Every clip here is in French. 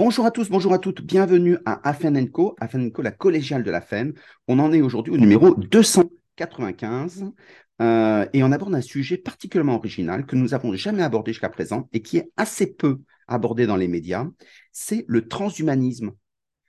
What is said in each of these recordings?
bonjour à tous, bonjour à toutes, bienvenue à Afen Co, la collégiale de la FEN. On en est aujourd'hui au numéro 295 euh, et on aborde un sujet particulièrement original que nous n'avons jamais abordé jusqu'à présent et qui est assez peu abordé dans les médias, c'est le transhumanisme.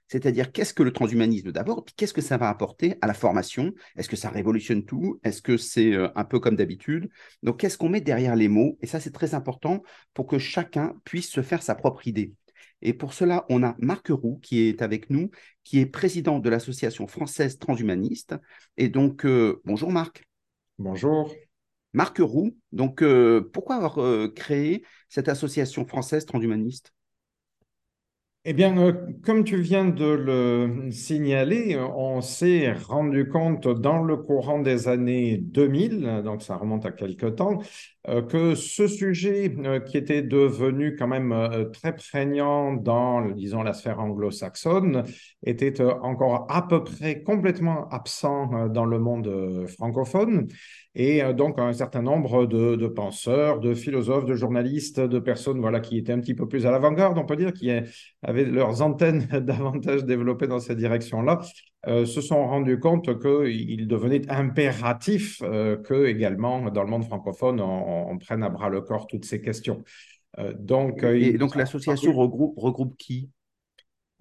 C'est-à-dire, qu'est-ce que le transhumanisme d'abord, puis qu'est-ce que ça va apporter à la formation? Est-ce que ça révolutionne tout? Est-ce que c'est euh, un peu comme d'habitude? Donc, qu'est-ce qu'on met derrière les mots? Et ça, c'est très important pour que chacun puisse se faire sa propre idée. Et pour cela, on a Marc Roux qui est avec nous, qui est président de l'Association française transhumaniste. Et donc, euh, bonjour Marc. Bonjour. Marc Roux, donc euh, pourquoi avoir créé cette association française transhumaniste? Eh bien, euh, comme tu viens de le signaler, on s'est rendu compte dans le courant des années 2000, donc ça remonte à quelque temps, euh, que ce sujet euh, qui était devenu quand même très prégnant dans, disons, la sphère anglo-saxonne était encore à peu près complètement absent dans le monde francophone. Et donc, un certain nombre de, penseurs, de philosophes, de journalistes, de personnes voilà, qui étaient un petit peu plus à l'avant-garde, on peut dire, qui avaient leurs antennes davantage développées dans cette direction-là, euh, se sont rendus compte qu'il devenait impératif euh, que également dans le monde francophone, on, prenne à bras le corps toutes ces questions. Euh, donc, Et donc l'association regroupe, regroupe qui?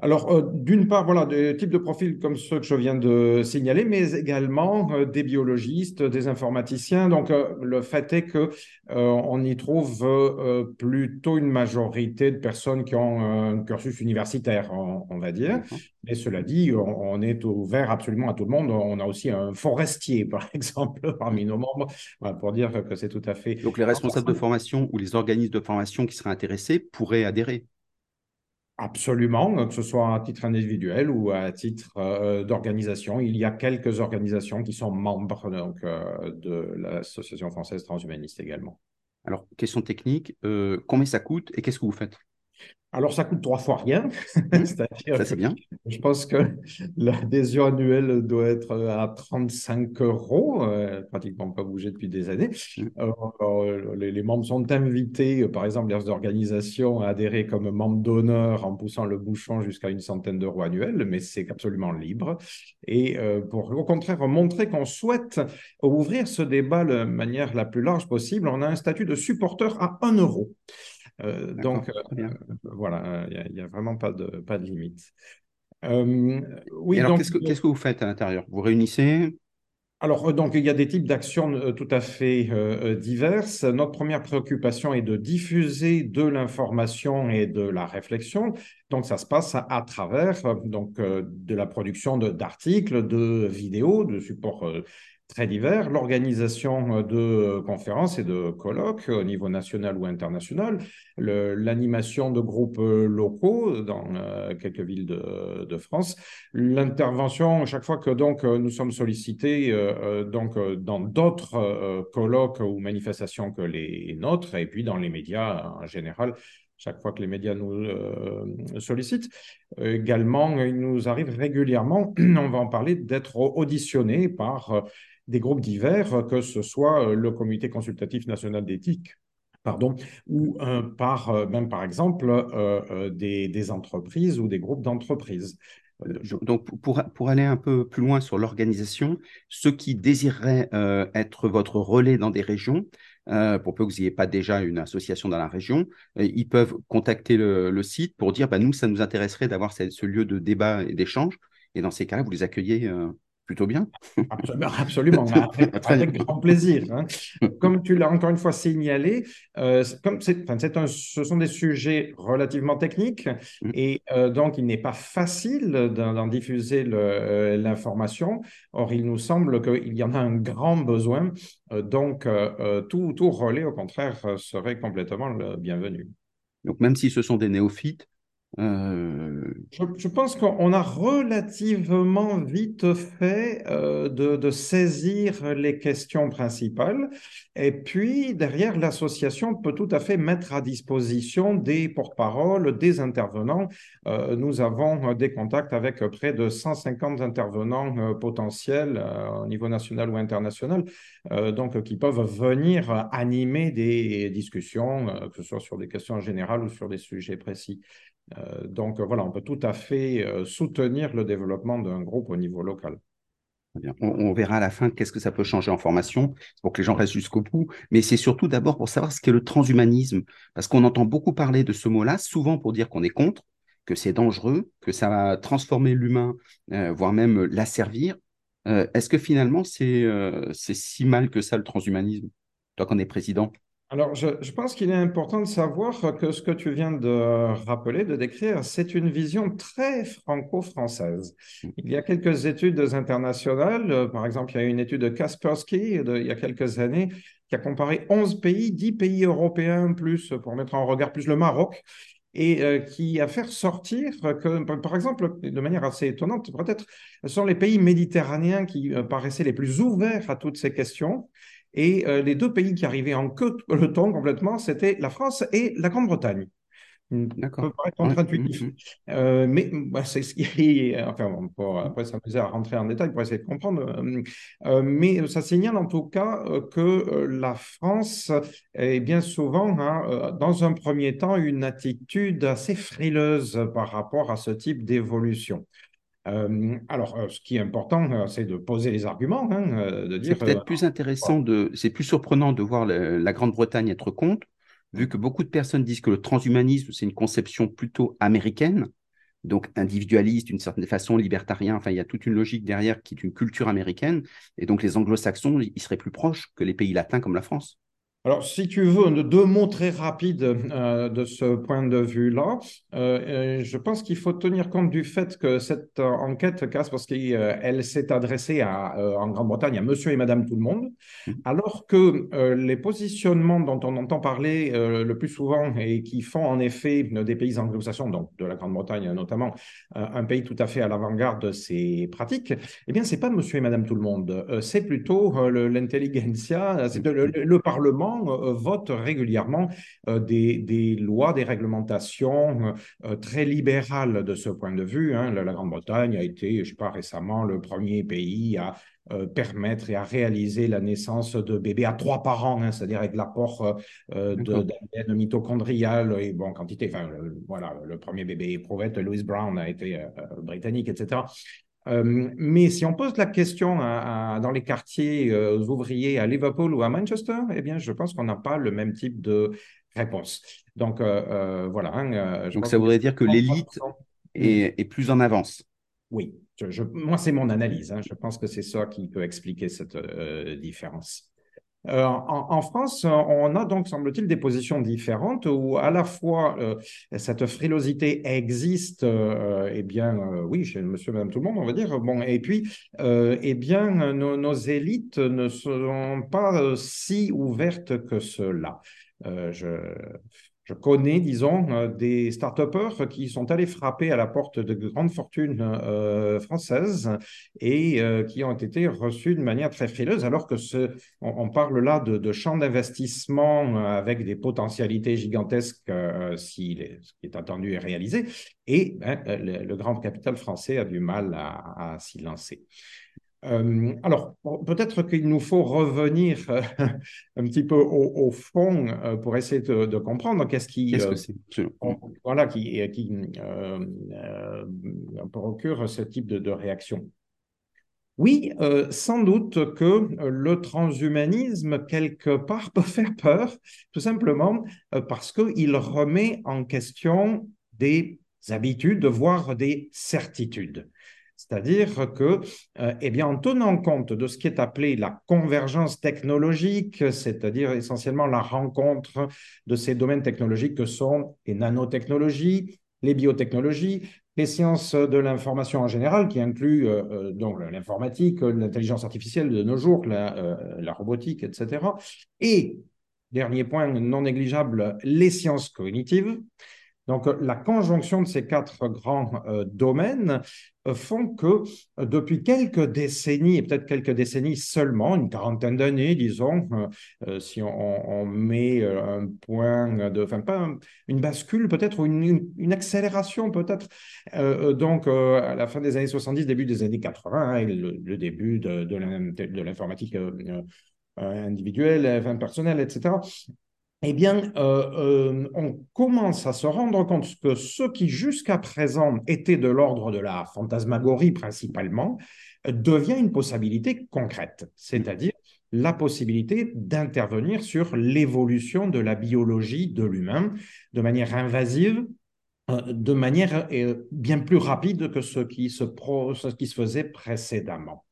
Alors, euh, d'une part, voilà, des types de profils comme ceux que je viens de signaler, mais également euh, des biologistes, des informaticiens. Donc, euh, le fait est que on y trouve plutôt une majorité de personnes qui ont un cursus universitaire, on, va dire. Mais cela dit, on, est ouvert absolument à tout le monde. On a aussi un forestier, par exemple, parmi nos membres, pour dire que c'est tout à fait. Donc, les responsables de formation ou les organismes de formation qui seraient intéressés pourraient adhérer. Absolument, que ce soit à titre individuel ou à titre euh, d'organisation. Il y a quelques organisations qui sont membres euh, de l'Association française transhumaniste également. Alors, question technique, euh, combien ça coûte et qu'est-ce que vous faites? Alors, ça coûte trois fois rien. Mmh. ça, c'est bien. Je pense que l'adhésion annuelle doit être à 35 euros, euh, pratiquement pas bougé depuis des années. Mmh. Euh, les, membres sont invités, par exemple, les organisations à adhérer comme membres d'honneur en poussant le bouchon jusqu'à une centaine d'euros annuels, mais c'est absolument libre. Et euh, pour, au contraire, montrer qu'on souhaite ouvrir ce débat de manière la plus large possible, on a un statut de supporter à 1 euro. Euh, donc, euh, voilà, il n'y a, vraiment pas de, pas de limite. Euh, oui, alors, qu'est-ce que, qu'est-ce que vous faites à l'intérieur? Vous réunissez? Alors, donc, il y a des types d'actions tout à fait diverses. Notre première préoccupation est de diffuser de l'information et de la réflexion. Donc, ça se passe à, travers donc, de la production d'articles, de, vidéos, de supports très divers, l'organisation euh, de euh, conférences et de colloques au niveau national ou international, l'animation de groupes euh, locaux dans quelques villes de, France, l'intervention chaque fois que donc nous sommes sollicités donc dans d'autres colloques ou manifestations que les nôtres et puis dans les médias en général chaque fois que les médias nous sollicitent. également, il nous arrive régulièrement, on va en parler, d'être auditionnés par des groupes divers, que ce soit euh, le Comité consultatif national d'éthique, pardon, ou euh, par, euh, même par exemple des, entreprises ou des groupes d'entreprises. Donc, pour, pour, aller un peu plus loin sur l'organisation, ceux qui désireraient être votre relais dans des régions, pour peu que vous n'ayez pas déjà une association dans la région, ils peuvent contacter le, site pour dire bah, nous, ça nous intéresserait d'avoir ce, ce, lieu de débat et d'échange. Et dans ces cas-là, vous les accueillez plutôt bien. Absolument, avec, grand plaisir. Hein. Comme tu l'as encore une fois signalé, euh, comme c'est, un, ce sont des sujets relativement techniques mm. et euh, donc il n'est pas facile d'en, diffuser euh, l'information. Or, il nous semble qu'il y en a un grand besoin. donc, tout, tout relais, au contraire, serait complètement le bienvenu. Donc, même si ce sont des néophytes, euh, je, pense qu'on a relativement vite fait euh, de, saisir les questions principales. Et puis, derrière, l'association peut tout à fait mettre à disposition des porte-paroles, des intervenants. Euh, nous avons des contacts avec près de 150 intervenants potentiels au niveau national ou international, donc qui peuvent venir animer des discussions, que ce soit sur des questions générales ou sur des sujets précis. Donc voilà, on peut tout à fait soutenir le développement d'un groupe au niveau local. On, verra à la fin qu'est-ce que ça peut changer en formation pour que les gens restent jusqu'au bout. Mais c'est surtout d'abord pour savoir ce qu'est le transhumanisme. Parce qu'on entend beaucoup parler de ce mot-là, souvent pour dire qu'on est contre, que c'est dangereux, que ça va transformer l'humain, euh, voire même l'asservir. Euh, Est-ce que finalement c'est euh, si mal que ça le transhumanisme, toi qu'on est président? Alors, je, pense qu'il est important de savoir que ce que tu viens de rappeler, de décrire, c'est une vision très franco-française. Il y a quelques études internationales, par exemple, il y a une étude de Kaspersky de, il y a quelques années qui a comparé 11 pays, 10 pays européens plus, pour mettre en regard plus le Maroc, et euh, qui a fait sortir que, par exemple, de manière assez étonnante, peut-être, ce sont les pays méditerranéens qui euh, paraissaient les plus ouverts à toutes ces questions. Et euh, les deux pays qui arrivaient en queue de peloton complètement, c'était la France et la Grande-Bretagne. D'accord. peut paraître contre-intuitif. Mmh, euh, mais bah, c'est ce qui Enfin, on peut après s'amuser à rentrer en détail pour essayer de comprendre. Euh, mais ça signale en tout cas que la France est bien souvent, hein, dans un premier temps, une attitude assez frileuse par rapport à ce type d'évolution. Euh, alors, euh, ce qui est important, euh, c'est de poser les arguments, hein, de dire. C'est peut-être plus intéressant de. C'est plus surprenant de voir la Grande-Bretagne être contre, vu que beaucoup de personnes disent que le transhumanisme, c'est une conception plutôt américaine, donc individualiste d'une certaine façon, libertarien. Enfin, il y a toute une logique derrière qui est une culture américaine. Et donc, les anglo-saxons, ils seraient plus proches que les pays latins comme la France. Alors, si tu veux, deux mots très rapides euh, de ce point de vue-là. Euh, je pense qu'il faut tenir compte du fait que cette enquête, casse parce qu'elle s'est adressée à, euh, en Grande-Bretagne à monsieur et madame tout le monde, mmh. alors que les positionnements dont on entend parler le plus souvent et qui font en effet des pays anglo-saxons, donc de la Grande-Bretagne notamment, un pays tout à fait à l'avant-garde de ces pratiques, eh bien, c'est pas monsieur et madame tout le monde, c'est plutôt l'intelligentsia, c'est le, le Parlement euh, vote régulièrement euh, des, lois, des réglementations euh, très libérales de ce point de vue. Hein. La, Grande-Bretagne a été, je ne sais pas, récemment le premier pays à permettre et à réaliser la naissance de bébés à trois par an, hein, c'est-à-dire avec l'apport d'ADN mitochondrial et bon, quantité. Enfin, voilà, le premier bébé éprouvette, Louis Brown, a été britannique, etc. Euh, mais si on pose la question dans les quartiers euh, ouvriers à Liverpool ou à Manchester, eh bien, je pense qu'on n'a pas le même type de réponse. Donc, euh, voilà. Hein, Donc, ça voudrait dire que l'élite est, plus en avance. Oui, moi, c'est mon analyse. Hein. Je pense que c'est ça qui peut expliquer cette différence. Euh, en, France, on a donc, semble-t-il, des positions différentes où à la fois euh, cette frilosité existe, euh, eh bien, oui, chez monsieur, madame, tout le monde, on va dire, bon, et puis, eh bien, nos, élites ne sont pas si ouvertes que cela. je, je connais, disons, euh, des start-upers qui sont allés frapper à la porte de grandes fortunes euh, françaises et euh, qui ont été reçus de manière très frileuse, alors que ce, on, parle là de, champs d'investissement avec des potentialités gigantesques si ce qui est attendu est réalisé, et ben, le, grand capital français a du mal à s'y lancer. Euh, alors, peut-être qu'il nous faut revenir euh, un petit peu au, fond euh, pour essayer de, comprendre qu'est-ce qui, voilà, qui, qui procure ce type de, de réaction. Oui, sans doute que le transhumanisme, quelque part, peut faire peur, tout simplement parce qu'il remet en question des habitudes, voire des certitudes. C'est-à-dire que, euh, eh bien, en tenant compte de ce qui est appelé la convergence technologique, c'est-à-dire essentiellement la rencontre de ces domaines technologiques que sont les nanotechnologies, les biotechnologies, les sciences de l'information en général, qui incluent euh, euh, donc l'informatique, l'intelligence artificielle de nos jours, la, la robotique, etc. Et, dernier point non négligeable, les sciences cognitives. Donc, la conjonction de ces quatre grands euh, domaines euh, font que euh, depuis quelques décennies, et peut-être quelques décennies seulement, une quarantaine d'années, disons, si on, met un point de, enfin pas une bascule peut-être, ou une, accélération peut-être, donc à la fin des années 70, début des années 80, hein, le, début de, l'informatique individuelle, enfin, personnelle, etc eh bien, on commence à se rendre compte que ce qui jusqu'à présent était de l'ordre de la fantasmagorie principalement, devient une possibilité concrète, c'est-à-dire la possibilité d'intervenir sur l'évolution de la biologie de l'humain de manière invasive, euh, de manière euh, bien plus rapide que ce qui se faisait précédemment.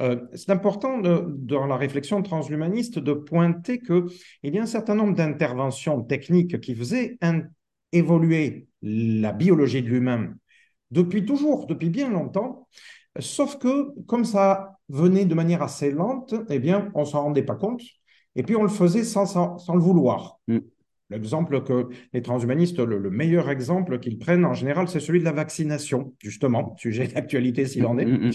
Euh, c'est important dans la réflexion transhumaniste de pointer qu'il y a un certain nombre d'interventions techniques qui faisaient évoluer la biologie de l'humain depuis toujours, depuis bien longtemps, Sauf que, comme ça venait de manière assez lente, eh bien, on ne s'en rendait pas compte. Et puis, on le faisait sans, sans, le vouloir. Mm. L'exemple que les transhumanistes, le, meilleur exemple qu'ils prennent en général, c'est celui de la vaccination, justement, sujet d'actualité s'il en est, mm, mm,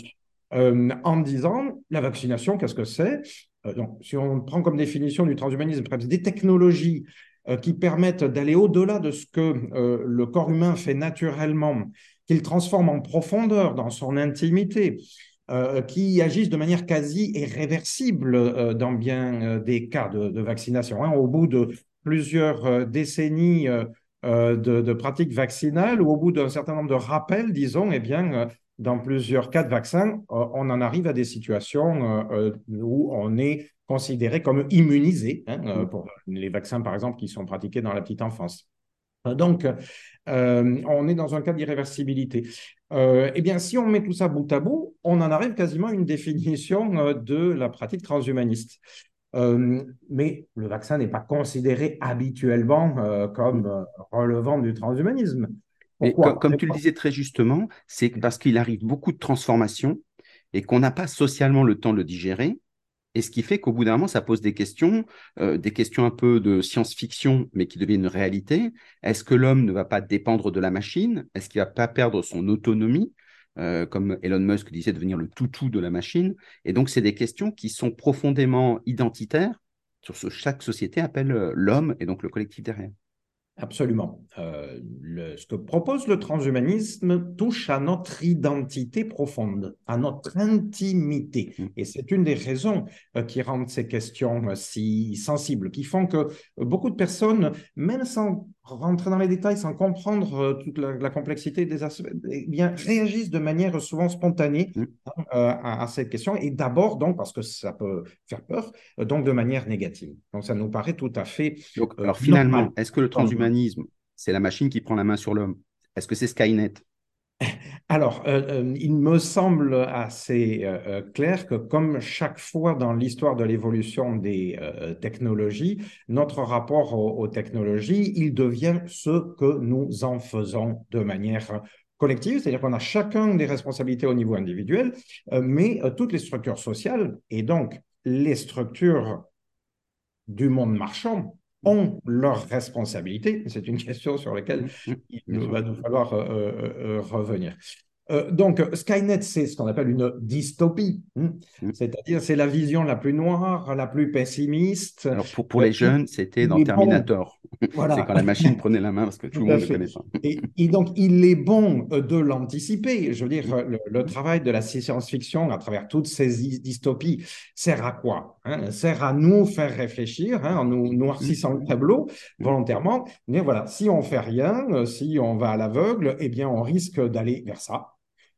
euh, en disant la vaccination, qu'est-ce que c'est? Euh, donc, Si on prend comme définition du transhumanisme des technologies euh, qui permettent d'aller au-delà de ce que le corps humain fait naturellement qu'il transforme en profondeur dans son intimité, qui agissent de manière quasi irréversible dans bien des cas de, vaccination. Hein. Au bout de plusieurs décennies de, pratiques vaccinales ou au bout d'un certain nombre de rappels, disons, eh bien, dans plusieurs cas de vaccins, on en arrive à des situations où on est considéré comme immunisé, hein, pour les vaccins, par exemple, qui sont pratiqués dans la petite enfance. Donc, euh, on est dans un cas d'irréversibilité. Euh, eh bien, si on met tout ça bout à bout, on en arrive quasiment à une définition euh, de la pratique transhumaniste. mais le vaccin n'est pas considéré habituellement comme relevant du transhumanisme. Comme tu le disais très justement, c'est parce qu'il arrive beaucoup de transformations et qu'on n'a pas socialement le temps de le digérer et ce qui fait qu'au bout d'un moment, ça pose des questions, euh, des questions un peu de science-fiction, mais qui deviennent une réalité. Est-ce que l'homme ne va pas dépendre de la machine? Est-ce qu'il ne va pas perdre son autonomie euh, comme Elon Musk disait, devenir le toutou de la machine? Et donc, c'est des questions qui sont profondément identitaires sur ce que chaque société appelle euh, l'homme et donc le collectif derrière. Absolument. Euh, ce que propose le transhumanisme touche à notre identité profonde, à notre intimité. Mm. Et c'est une des raisons euh, qui rendent ces questions euh, si sensibles, qui font que beaucoup de personnes, même sans rentrer dans les détails, sans comprendre toute la, complexité des aspects, eh bien, réagissent de manière souvent spontanée mm. hein, à, à, cette question. Et d'abord, donc, parce que ça peut faire peur, donc de manière négative. Donc, ça nous paraît tout à fait. alors, finalement, est-ce que le transhumanisme c'est la machine qui prend la main sur l'homme? Est-ce que c'est Skynet? alors, euh, euh, il me semble assez euh, clair que comme chaque fois dans l'histoire de l'évolution des technologies, notre rapport aux, technologies, il devient ce que nous en faisons de manière collective, c'est-à-dire qu'on a chacun des responsabilités au niveau individuel, mais toutes les structures sociales et donc les structures du monde marchand ont leurs responsabilités. C'est une question sur laquelle mmh, mmh, il va nous falloir euh, euh, euh, revenir. Euh, donc, Skynet, c'est ce qu'on appelle une dystopie, hein. mm. c'est-à-dire c'est la vision la plus noire, la plus pessimiste. Alors, pour, pour les jeunes, c'était dans Terminator. Voilà. c'est quand la machine prenait la main parce que tout, le monde le connaît Et, et, donc, il est bon de l'anticiper. Je veux dire, le, travail de la science-fiction à travers toutes ces dystopies sert à quoi? Hein Sert à nous faire réfléchir hein, en nous noircissant le tableau volontairement. Mais voilà, si on fait rien, si on va à l'aveugle, eh bien, on risque d'aller vers ça.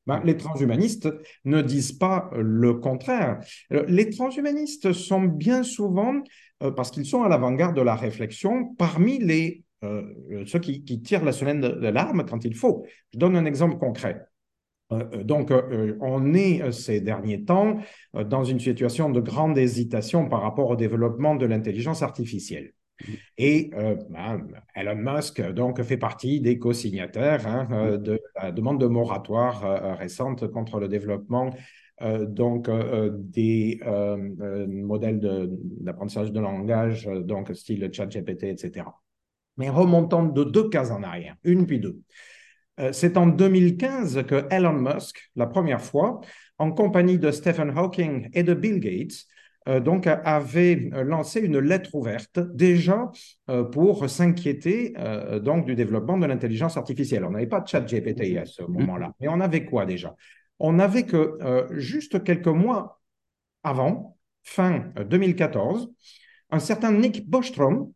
Ben, les transhumanistes ne disent pas le contraire. Les transhumanistes sont bien souvent, euh, parce qu'ils sont à l'avant-garde de la réflexion, parmi les, euh, ceux qui, tirent la sonnette d'alarme quand il faut. Je donne un exemple concret. Euh, donc, on est ces derniers temps dans une situation de grande hésitation par rapport au développement de l'intelligence artificielle. Et euh, ben, Elon Musk donc fait partie des co-signataires hein, euh, de la demande de moratoire euh, récente contre le développement donc des modèles d'apprentissage de, langage, donc style ChatGPT, etc. Mais remontant de deux cases en arrière, une puis deux. C'est en 2015 que Elon Musk, la première fois, en compagnie de Stephen Hawking et de Bill Gates, euh, donc avait lancé une lettre ouverte déjà euh, pour s'inquiéter euh, du développement de l'intelligence artificielle. On n'avait pas de chat GPT à ce moment-là, mais on avait quoi déjà? On avait que juste quelques mois avant, fin 2014, un certain Nick Bostrom,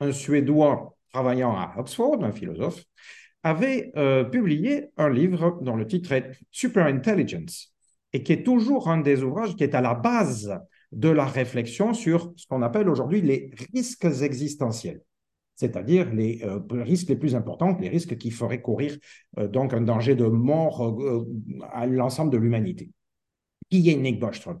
un Suédois travaillant à Oxford, un philosophe, avait euh, publié un livre dont le titre est Superintelligence et qui est toujours un des ouvrages qui est à la base de la réflexion sur ce qu'on appelle aujourd'hui les risques existentiels, c'est-à-dire les euh, risques les plus importants, les risques qui feraient courir euh, donc un danger de mort à l'ensemble de l'humanité. Qui est Nick Bostrom?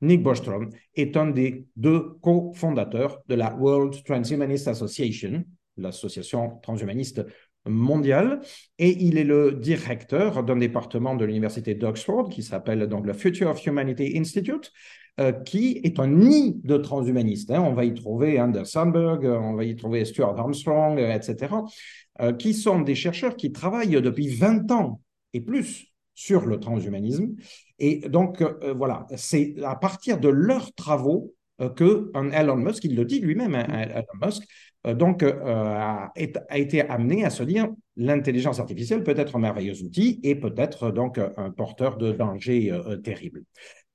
Nick Bostrom est un des deux cofondateurs de la World Transhumanist Association, l'association transhumaniste mondiale, et il est le directeur d'un département de l'université d'Oxford qui s'appelle donc le Future of Humanity Institute, euh, qui est un nid de transhumanistes. Hein. On va y trouver Anders Sandberg, on va y trouver Stuart Armstrong, etc., euh, qui sont des chercheurs qui travaillent depuis 20 ans et plus sur le transhumanisme. Et donc, euh, voilà, c'est à partir de leurs travaux euh, que un Elon Musk, il le dit lui-même, hein, Elon Musk, euh, donc a, été amené à se dire l'intelligence artificielle peut être un merveilleux outil et peut être donc un porteur de dangers terribles.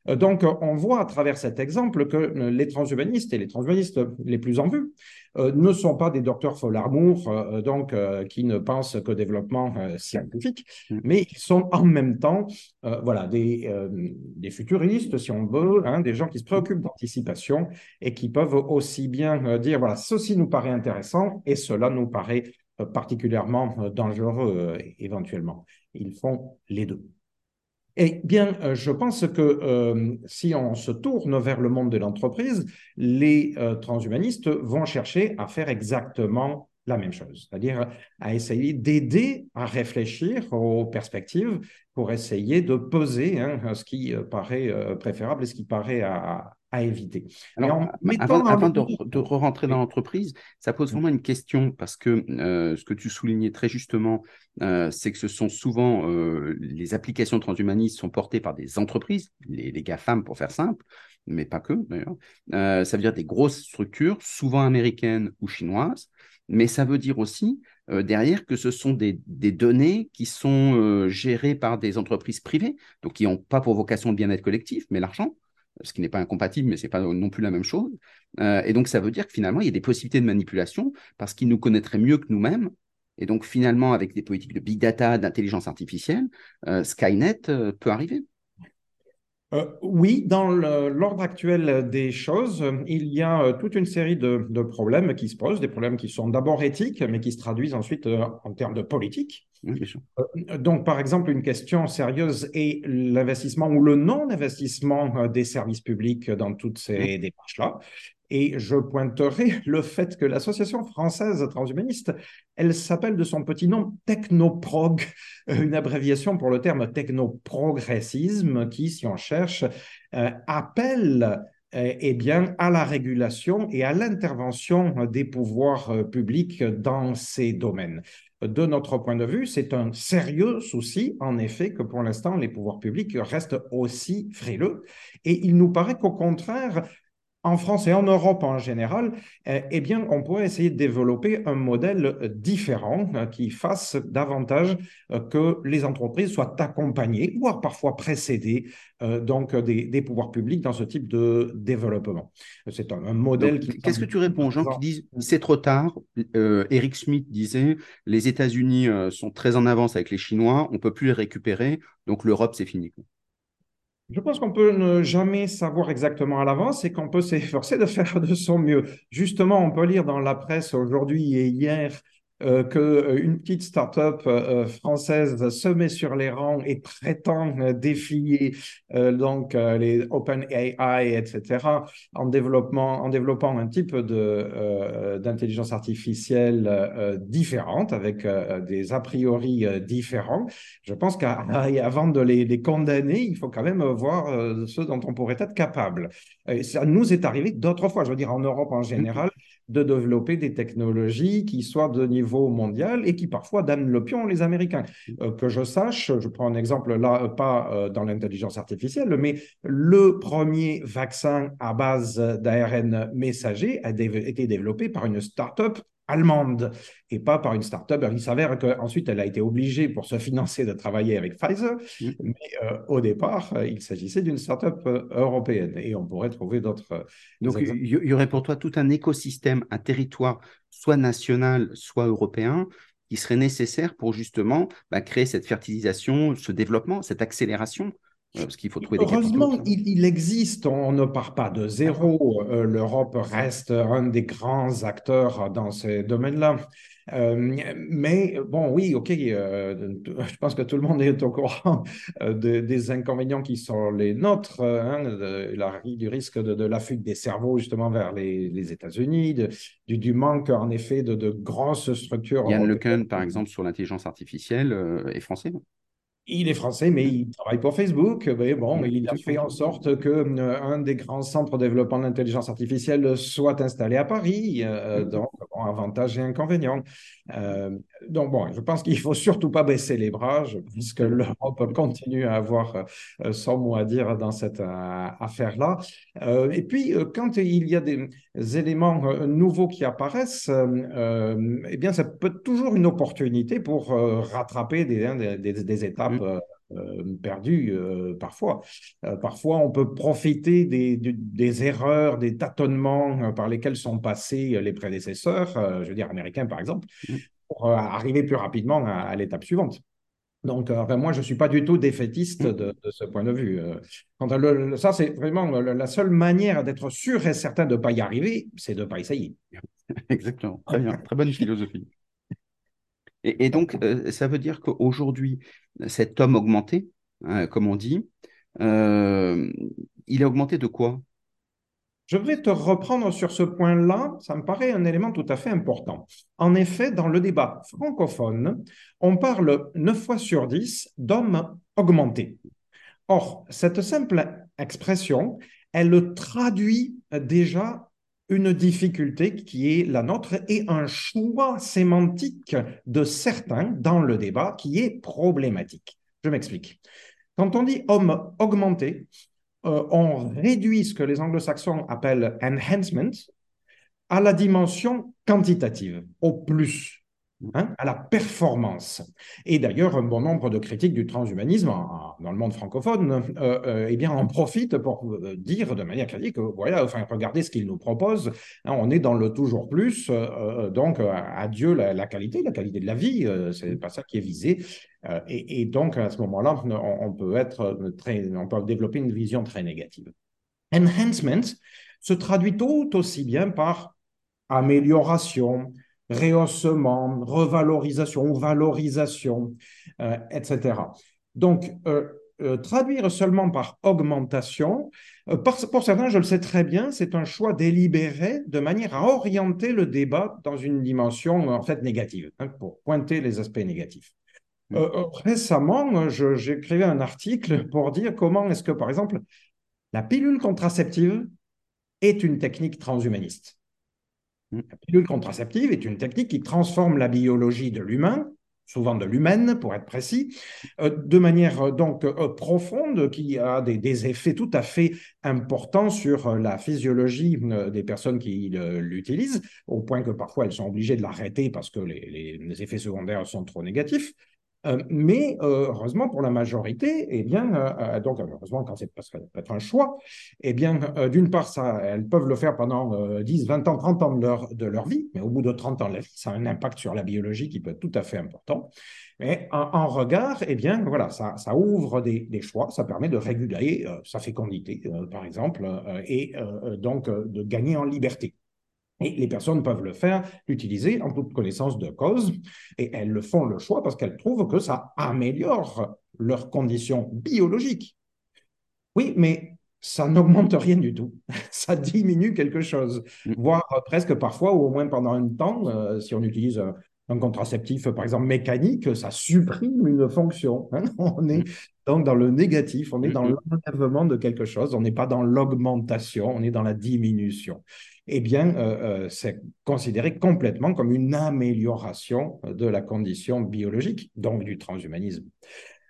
Euh, donc, on voit à travers cet exemple que euh, les transhumanistes et les transhumanistes les plus en vue euh, ne sont pas des docteurs Folamour, donc qui ne pensent qu'au développement scientifique, mm. mais ils sont en même temps, voilà, des, des, futuristes, si on veut, hein, des gens qui se préoccupent d'anticipation et qui peuvent aussi bien dire, voilà, ceci nous paraît intéressant et cela nous paraît particulièrement dangereux éventuellement. Ils font les deux. Eh bien, euh, je pense que euh, si on se tourne vers le monde de l'entreprise, les euh, transhumanistes vont chercher à faire exactement la même chose, c'est-à-dire à essayer d'aider à réfléchir aux perspectives pour essayer de peser hein, ce qui paraît préférable et ce qui paraît à, à éviter. Alors, avant, de, re-rentrer dans l'entreprise, ça pose vraiment une question parce que euh, ce que tu soulignais très justement, euh, c'est que ce sont souvent euh, les applications transhumanistes sont portées par des entreprises, les, les GAFAM pour faire simple, mais pas que d'ailleurs. ça veut dire des grosses structures, souvent américaines ou chinoises, mais ça veut dire aussi derrière que ce sont des, des données qui sont gérées par des entreprises privées, donc qui n'ont pas pour vocation le bien-être collectif, mais l'argent ce qui n'est pas incompatible, mais ce n'est pas non plus la même chose. Euh, et donc, ça veut dire que finalement, il y a des possibilités de manipulation parce qu'ils nous connaîtraient mieux que nous-mêmes. Et donc, finalement, avec des politiques de big data, d'intelligence artificielle, euh, Skynet euh, peut arriver. Oui, dans l'ordre actuel des choses, il y a toute une série de, de, problèmes qui se posent, des problèmes qui sont d'abord éthiques, mais qui se traduisent ensuite en termes de politique. Euh, donc, par exemple, une question sérieuse est l'investissement ou le non-investissement euh, des services publics dans toutes ces démarches-là. Et je pointerai le fait que l'association française transhumaniste, elle s'appelle de son petit nom Technoprog, euh, une abréviation pour le terme technoprogressisme qui, si on cherche, appelle eh bien, à la régulation et à l'intervention des pouvoirs publics dans ces domaines de notre point de vue, c'est un sérieux souci, en effet, que pour l'instant, les pouvoirs publics restent aussi frileux. Et il nous paraît qu'au contraire, en France et en Europe en général, eh, eh bien, on pourrait essayer de développer un modèle différent euh, qui fasse davantage euh, que les entreprises soient accompagnées, voire parfois précédées, euh, donc des, pouvoirs publics dans ce type de développement. C'est un, modèle qui. Qu'est-ce que tu réponds aux gens qui disent c'est trop tard Eric Schmidt disait les États-Unis sont très en avance avec les Chinois, on ne peut plus les récupérer, donc l'Europe, c'est fini. Je pense qu'on peut ne jamais savoir exactement à l'avance et qu'on peut s'efforcer de faire de son mieux. Justement, on peut lire dans la presse aujourd'hui et hier euh, qu'une euh, petite start-up euh, euh, française se met sur les rangs et prétend défier donc les Open AI, etc., en, développement, en développant un type d'intelligence artificielle différente, avec des a priori différents. Je pense qu'avant de les, les, condamner, il faut quand même voir ce dont on pourrait être capable. Et ça nous est arrivé d'autres fois, je veux dire en Europe en général, de développer des technologies qui soient de niveau mondial et qui parfois donnent le pion les Américains. Euh, que je sache, je prends un exemple là, euh, pas euh, dans l'intelligence artificielle, mais le premier vaccin à base d'ARN messager a été développé par une start-up allemande et pas par une start-up. Il s'avère qu'ensuite, elle a été obligée pour se financer de travailler avec Pfizer, mmh. mais euh, au départ, euh, il s'agissait d'une start-up euh, européenne et on pourrait trouver d'autres. Donc, il y, aurait pour toi tout un écosystème, un territoire, soit national, soit européen, qui serait nécessaire pour justement bah, créer cette fertilisation, ce développement, cette accélération parce qu'il faut trouver Heureusement, il, existe, on ne part pas de zéro. Euh, L'Europe reste un des grands acteurs dans ces domaines-là. Euh, mais bon, oui, ok, euh, je pense que tout le monde est au courant des inconvénients qui sont les nôtres, hein, du risque de, la fuite des cerveaux justement vers les, États-Unis, du, du, manque en effet de, de grosses structures. Yann Lequin, par exemple, sur l'intelligence artificielle, est français il est français, mais il travaille pour Facebook. Mais bon, il a fait en sorte que euh, un des grands centres de développement de l'intelligence artificielle soit installé à Paris. Euh, mm-hmm. donc, bon, avantages et inconvénients. Euh, donc, bon, je pense qu'il ne faut surtout pas baisser les bras. puisque l'Europe continue à avoir son mot à dire dans cette affaire-là. et puis, quand il y a des éléments nouveaux qui apparaissent, eh bien, ça peut être toujours une opportunité pour rattraper des, hein, des, des étapes euh, euh, perdu euh, parfois. parfois, on peut profiter des, des, erreurs, des tâtonnements par lesquels sont passés les prédécesseurs, je veux dire américains par exemple, mm. Pour arriver plus rapidement à, l'étape suivante. Donc, moi, je ne suis pas du tout défaitiste de, ce point de vue. ça, c'est vraiment la seule manière d'être sûr et certain de ne pas y arriver, c'est de ne pas essayer. Exactement. Très bien. Très bonne philosophie. Et, donc, euh, ça veut dire qu'aujourd'hui, cet homme augmenté, hein, comme on dit, euh, il est augmenté de quoi? Je vais te reprendre sur ce point-là, ça me paraît un élément tout à fait important. En effet, dans le débat francophone, on parle 9 fois sur 10 d'hommes augmentés. Or, cette simple expression, elle traduit déjà une difficulté qui est la nôtre et un choix sémantique de certains dans le débat qui est problématique. Je m'explique. Quand on dit homme augmenté, euh, on réduit ce que les anglo-saxons appellent enhancement à la dimension quantitative, au plus. Hein, à la performance. Et d'ailleurs, un bon nombre de critiques du transhumanisme dans le monde francophone euh, euh, eh bien, en profitent pour euh, dire de manière critique, voilà, enfin, regardez ce qu'il nous propose, hein, on est dans le toujours plus, donc adieu la, la, qualité, la qualité de la vie, c'est pas ça qui est visé. Et, et, donc, à ce moment-là, on, peut être très, on peut développer une vision très négative. Enhancement se traduit tout aussi bien par amélioration, rehaussement, revalorisation ou valorisation, euh, etc. Donc, euh, euh, traduire seulement par augmentation, pour certains, je le sais très bien, c'est un choix délibéré de manière à orienter le débat dans une dimension en fait négative, hein, pour pointer les aspects négatifs. Mmh. récemment, j'écrivais un article pour dire comment est-ce que, par exemple, la pilule contraceptive est une technique transhumaniste. La pilule contraceptive est une technique qui transforme la biologie de l'humain, souvent de l'humaine pour être précis, euh, de manière euh, donc euh, profonde qui a des, effets tout à fait importants sur la physiologie des personnes qui l'utilisent, au point que parfois elles sont obligées de l'arrêter parce que les effets secondaires sont trop négatifs. Euh, mais euh, heureusement pour la majorité, eh bien, euh, donc heureusement quand c'est parce que peut être un choix, eh bien, d'une part, ça, elles peuvent le faire pendant 10, 20 ans, 30 ans de leur, de leur vie, mais au bout de 30 ans de la vie, ça a un impact sur la biologie qui peut être tout à fait important. Mais en, regard, eh bien, voilà, ça, ça ouvre des, des, choix, ça permet de réguler sa fécondité, par exemple, et donc de gagner en liberté. Et les personnes peuvent le faire, l'utiliser en toute connaissance de cause, et elles le font le choix parce qu'elles trouvent que ça améliore leurs conditions biologiques. Oui, mais ça n'augmente rien du tout. Ça diminue quelque chose, mm. voire presque parfois, ou au moins pendant un temps, euh, si on utilise un contraceptif, par exemple, mécanique, ça supprime une fonction. Hein. On est mm. donc dans le négatif, on est dans l'enlèvement de quelque chose, on n'est pas dans l'augmentation, on est dans la diminution eh bien, euh, euh, c'est considéré complètement comme une amélioration de la condition biologique, donc du transhumanisme.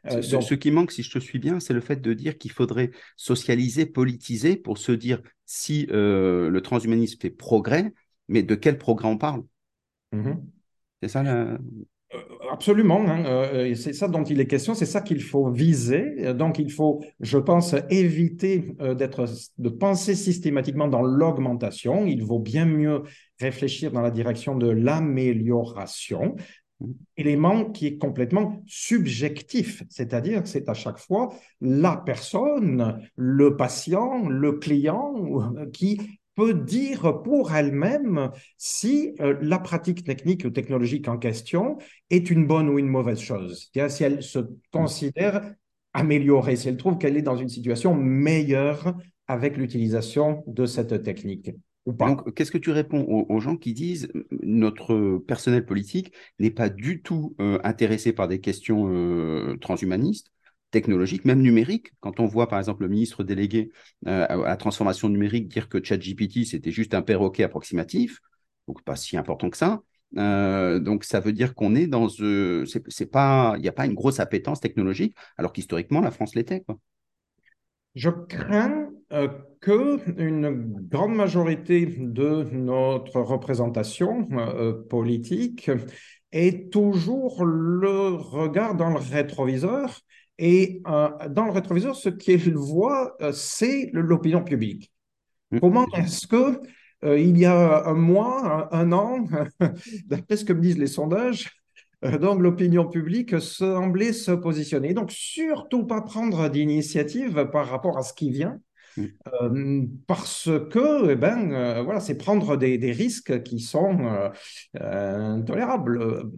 Euh, ce, qui manque, si je te suis bien, c'est le fait de dire qu'il faudrait socialiser, politiser pour se dire si le transhumanisme fait progrès, mais de quel progrès on parle? Mhm. C'est ça la... Euh, absolument, hein, euh, c'est ça dont il est question, c'est ça qu'il faut viser. Donc, il faut, je pense, éviter euh, d'être, de penser systématiquement dans l'augmentation. Il vaut bien mieux réfléchir dans la direction de l'amélioration, élément qui est complètement subjectif, c'est-à-dire c'est à chaque fois la personne, le patient, le client qui peut dire pour elle-même si euh, la pratique technique ou technologique en question est une bonne ou une mauvaise chose. Si elle se considère améliorée, si elle trouve qu'elle est dans une situation meilleure avec l'utilisation de cette technique. Ou pas. Donc, qu'est-ce que tu réponds aux, gens qui disent notre personnel politique n'est pas du tout euh, intéressé par des questions euh, transhumanistes technologique, même numérique. Quand on voit par exemple le ministre délégué euh, à la transformation numérique dire que ChatGPT c'était juste un perroquet approximatif, donc pas si important que ça. Euh, donc ça veut dire qu'on est dans euh, c'est pas il n'y a pas une grosse appétence technologique alors qu'historiquement la France l'était. Je crains que une grande majorité de notre représentation politique ait toujours le regard dans le rétroviseur et euh, dans le rétroviseur, ce qu'il voit, euh, c'est l'opinion publique. Mmh. Comment est-ce que euh, il y a un mois, un, an, d'après ce que me disent les sondages, donc l'opinion publique semblait se positionner. Donc surtout pas prendre d'initiative par rapport à ce qui vient, mmh. parce que, eh ben, voilà, c'est prendre des, des, risques qui sont intolérables.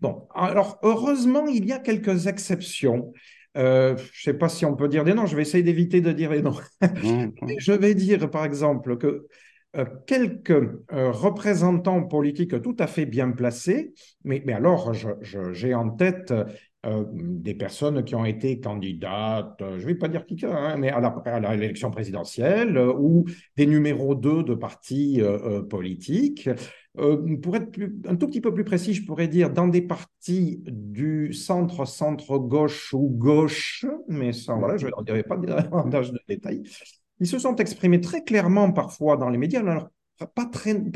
Bon, alors heureusement, il y a quelques exceptions. Euh, je ne sais pas si on peut dire des noms, je vais essayer d'éviter de dire des noms. je vais dire, par exemple, que euh, quelques euh, représentants politiques tout à fait bien placés, mais, mais alors j'ai en tête des personnes qui ont été candidates, je ne vais pas dire qui, hein, mais à l'élection présidentielle ou des numéros 2 de partis politiques. Euh, pour être un tout petit peu plus précis, je pourrais dire dans des partis du centre, centre-gauche ou gauche, mais ça, voilà, je ne dirai pas davantage de détails. Ils se sont exprimés très clairement parfois dans les médias, alors pas,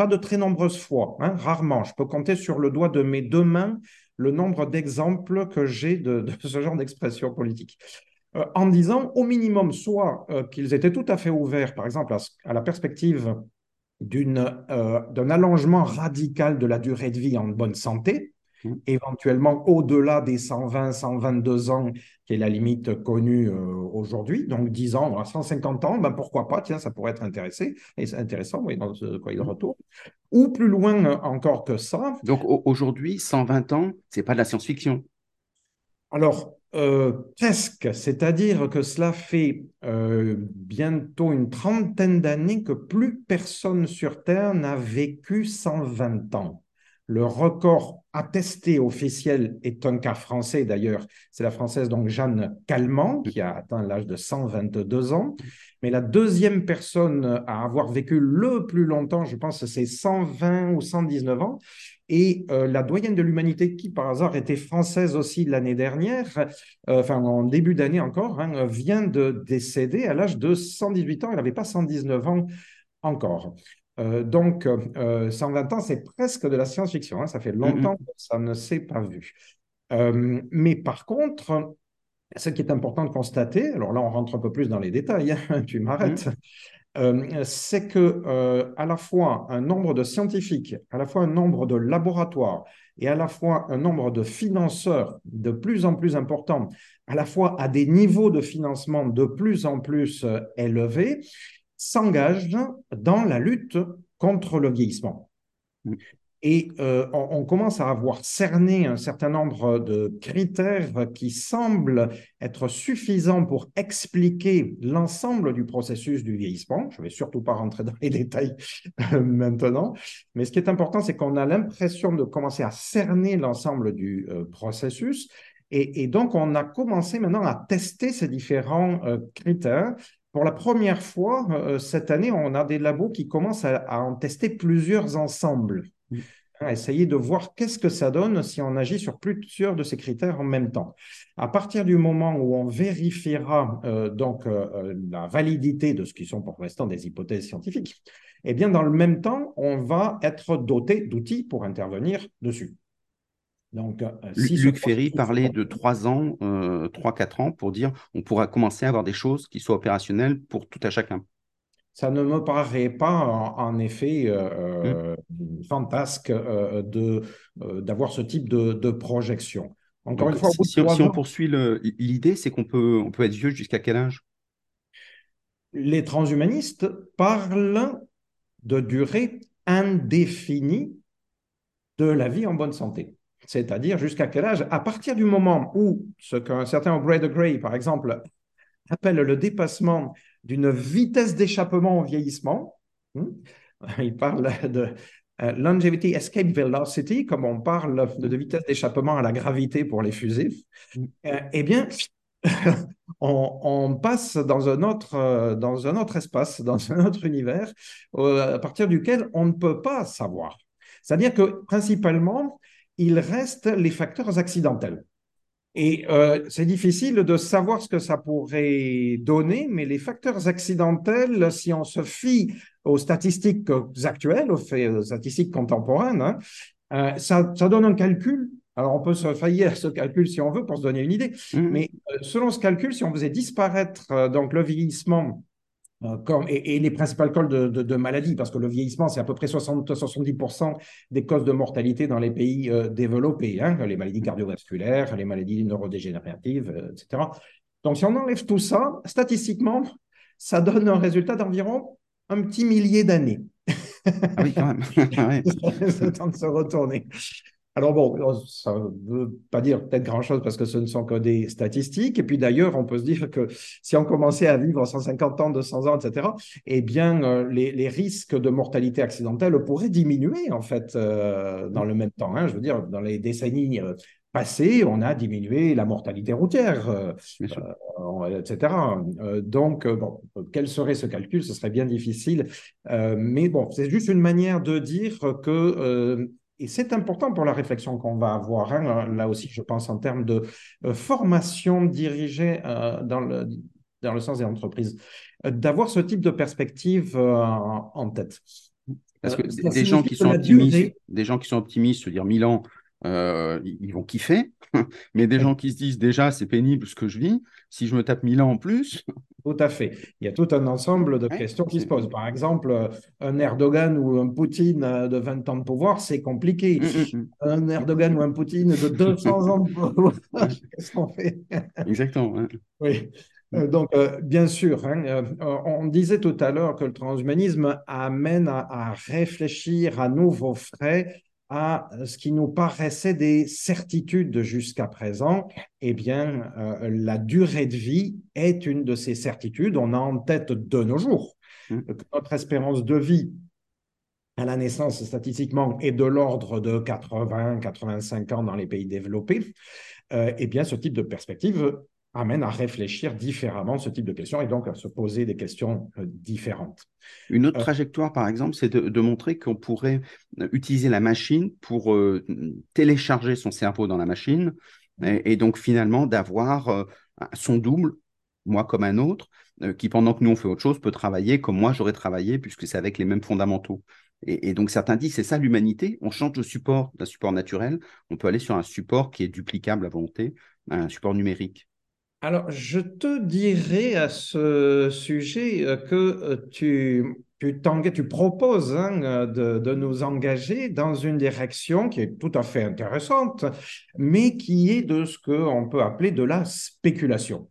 de très nombreuses fois, hein, rarement. Je peux compter sur le doigt de mes deux mains le nombre d'exemples que j'ai de, ce genre d'expression politique. Euh, en disant au minimum soit euh, qu'ils étaient tout à fait ouverts, par exemple, à la perspective euh, d'un allongement radical de la durée de vie en bonne santé, mmh. éventuellement au-delà des 120, 122 ans, qui est la limite connue euh, aujourd'hui, donc 10 ans, 150 ans, ben pourquoi pas, tiens, ça pourrait être intéressant, et c'est intéressant, oui, dans ce quoi il mmh. retour. Ou plus loin encore que ça. Donc aujourd'hui, 120 ans, c'est pas de la science-fiction? Alors, euh, presque, c'est-à-dire que cela fait euh, bientôt une trentaine d'années que plus personne sur Terre n'a vécu 120 ans. Le record attesté officiel est un cas français d'ailleurs. C'est la française donc Jeanne Calment qui a atteint l'âge de 122 ans. Mais la deuxième personne à avoir vécu le plus longtemps, je pense, c'est 120 ou 119 ans. Et euh, la doyenne de l'humanité, qui par hasard était française aussi l'année dernière, euh, enfin en début d'année encore, hein, vient de décéder à l'âge de 118 ans. Elle n'avait pas 119 ans encore. Euh, donc, 120 ans, c'est presque de la science-fiction. Hein. ça fait longtemps que ça ne s'est pas vu. mais par contre, ce qui est important de constater, alors là, on rentre un peu plus dans les détails, hein, tu m'arrêtes, euh, c'est que euh, à la fois un nombre de scientifiques, à la fois un nombre de laboratoires et à la fois un nombre de financeurs de plus en plus importants, à la fois à des niveaux de financement de plus en plus euh, élevés, s'engagent dans la lutte contre le vieillissement. Mm. Et euh, on, commence à avoir cerné un certain nombre de critères qui semblent être suffisants pour expliquer l'ensemble du processus du vieillissement. Je ne vais surtout pas rentrer dans les détails euh, maintenant, mais ce qui est important, c'est qu'on a l'impression de commencer à cerner l'ensemble du euh, processus. Et, donc, on a commencé maintenant à tester ces différents critères. Pour la première fois, cette année, on a des labos qui commencent à en tester plusieurs ensembles. Hein, essayer de voir qu'est-ce que ça donne si on agit sur plusieurs de ces critères en même temps. À partir du moment où on vérifiera euh, donc euh, euh, la validité de ce qui sont pour l'instant des hypothèses scientifiques, eh bien dans le même temps, on va être doté d'outils pour intervenir dessus. Donc, si Luc Ferry parlait de trois ans, trois, quatre ans pour dire on pourra commencer à avoir des choses qui soient opérationnelles pour tout à chacun ça ne me paraît pas en, effet euh, mmh. fantasque euh, euh, d'avoir ce type de, projection. Encore une fois, si, on poursuit l'idée, c'est qu'on peut, on peut être vieux jusqu'à quel âge? Les transhumanistes parlent de durée indéfinie de la vie en bonne santé. C'est-à-dire jusqu'à quel âge? À partir du moment où ce qu'un certain de Gray, par exemple, appelle le dépassement d'une vitesse d'échappement au vieillissement. Hmm? Il parle de euh, longevity escape velocity, comme on parle de, vitesse d'échappement à la gravité pour les fusées. Hmm. Euh, eh bien, on, passe dans un, autre, euh, dans un autre espace, dans un autre univers, à partir duquel on ne peut pas savoir. C'est-à-dire que principalement, il reste les facteurs accidentels. Et euh, c'est difficile de savoir ce que ça pourrait donner, mais les facteurs accidentels, si on se fie aux statistiques actuelles, aux, statistiques contemporaines, hein, euh, ça, donne un calcul. Alors on peut se faillir à ce calcul si on veut pour se donner une idée, mmh. mais euh, selon ce calcul, si on faisait disparaître donc le vieillissement et, les principales causes de, maladies, parce que le vieillissement, c'est à peu près 60, 70% des causes de mortalité dans les pays euh, développés, hein, les maladies cardiovasculaires, les maladies neurodégénératives, euh, etc. Donc, si on enlève tout ça, statistiquement, ça donne un résultat d'environ un petit millier d'années. Ah oui, quand même. le temps de se retourner. Alors bon, euh, ça ne veut pas dire peut-être grand-chose parce que ce ne sont que des statistiques. Et puis d'ailleurs, on peut se dire que si on commençait à vivre 150 ans, 200 ans, etc., eh bien, euh, les, risques de mortalité accidentelle pourraient diminuer en fait euh, dans le même temps. Hein. Je veux dire, dans les décennies passées, on a diminué la mortalité routière, etc. donc, bon, quel serait ce calcul? Ce serait bien difficile. mais bon, c'est juste une manière de dire que et c'est important pour la réflexion qu'on va avoir, hein, là aussi, je pense, en termes de euh, formation dirigée euh, dans, le, dans le sens des entreprises, euh, d'avoir ce type de perspective en tête. Parce que des gens, qui sont optimistes, des gens qui sont optimistes, se dire Milan, ils vont kiffer, mais des gens qui se disent déjà c'est pénible ce que je vis, si je me tape Milan en plus, tout à fait. Il y a tout un ensemble de questions qui se posent. Par exemple, euh, un Erdogan ou un Poutine euh, de 20 ans de pouvoir, c'est compliqué. Un Erdogan ou un Poutine de 200 ans de pouvoir, qu'est-ce qu'on fait? Exactement. Oui. Euh, donc, bien sûr, hein, on disait tout à l'heure que le transhumanisme amène à réfléchir à nouveau frais à ce qui nous paraissait des certitudes jusqu'à présent, eh bien, euh, la durée de vie est une de ces certitudes. On a en tête de nos jours mmh. que notre espérance de vie à la naissance, statistiquement, est de l'ordre de 80-85 ans dans les pays développés. Euh, eh bien, ce type de perspective amène à réfléchir différemment ce type de questions et donc à se poser des questions euh, différentes. Une autre euh, trajectoire, par exemple, c'est de, montrer qu'on pourrait euh, utiliser la machine pour télécharger son cerveau dans la machine et, donc finalement d'avoir son double, moi comme un autre, qui pendant que nous on fait autre chose peut travailler comme moi j'aurais travaillé puisque c'est avec les mêmes fondamentaux. Et, et, donc certains disent c'est ça l'humanité, on change de support d'un support naturel, on peut aller sur un support qui est duplicable à volonté, un support numérique. Alors, je te dirais à ce sujet euh, que euh, tu, tu, proposes hein, de, nous engager dans une direction qui est tout à fait intéressante, mais qui est de ce qu'on peut appeler de la spéculation.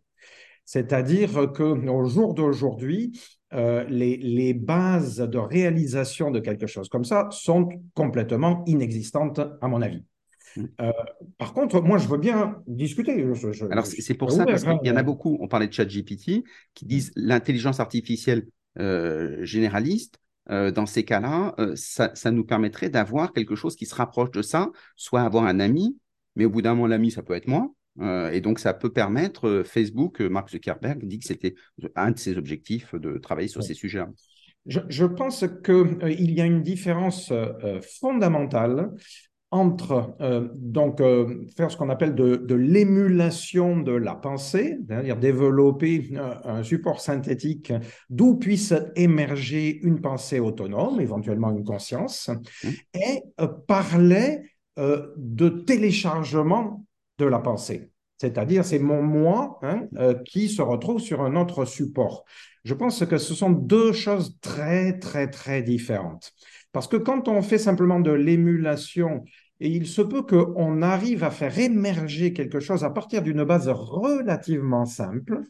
C'est-à-dire qu'au jour d'aujourd'hui, euh, les, bases de réalisation de quelque chose comme ça sont complètement inexistantes, à mon avis. Euh, par contre, moi, je veux bien discuter. Alors, c'est pour ça, parce qu'il y en a beaucoup, on parlait de ChatGPT, qui mm. disent l'intelligence artificielle euh, généraliste. Euh, dans ces cas-là, ça, ça, nous permettrait d'avoir quelque chose qui se rapproche de ça, soit avoir un ami, mais au bout d'un moment, l'ami, ça peut être moi. et donc, ça peut permettre, Facebook, Mark Zuckerberg dit que c'était un de ses objectifs de travailler sur ces sujets-là. je, pense qu'il y a une différence fondamentale entre donc faire ce qu'on appelle de, l'émulation de la pensée, c'est-à-dire développer un support synthétique d'où puisse émerger une pensée autonome, éventuellement une conscience, mmh. et parler de téléchargement de la pensée. C'est-à-dire, c'est mon moi hein, euh, qui se retrouve sur un autre support. Je pense que ce sont deux choses très, très, très différentes. Parce que quand on fait simplement de l'émulation, et il se peut qu'on arrive à faire émerger quelque chose à partir d'une base relativement simple,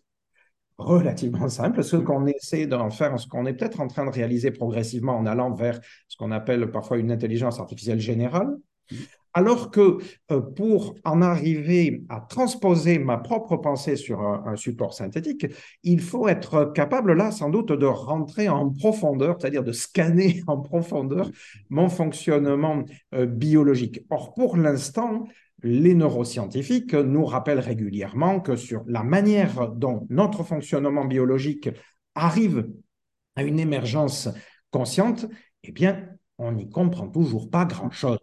relativement simple, ce qu'on essaie d'en faire, ce qu'on est peut-être en train de réaliser progressivement en allant vers ce qu'on appelle parfois une intelligence artificielle générale, alors que euh, pour en arriver à transposer ma propre pensée sur un, support synthétique, il faut être capable, là, sans doute, de rentrer en profondeur, c'est-à-dire de scanner en profondeur mon fonctionnement euh, biologique. Or, pour l'instant, les neuroscientifiques nous rappellent régulièrement que sur la manière dont notre fonctionnement biologique arrive à une émergence consciente, eh bien, on n'y comprend toujours pas grand-chose.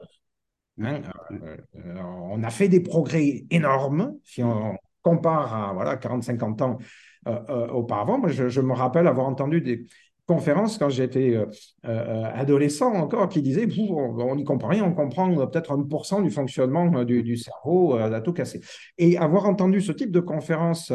Hein, euh, euh, on a fait des progrès énormes si on compare à voilà, 40-50 ans euh, auparavant. Moi, je, me rappelle avoir entendu des, conférence quand j'étais euh, euh, adolescent encore qui disait on n'y comprend rien, on comprend peut-être un pour cent du fonctionnement euh, du, cerveau à tout casser. Et avoir entendu ce type de conférence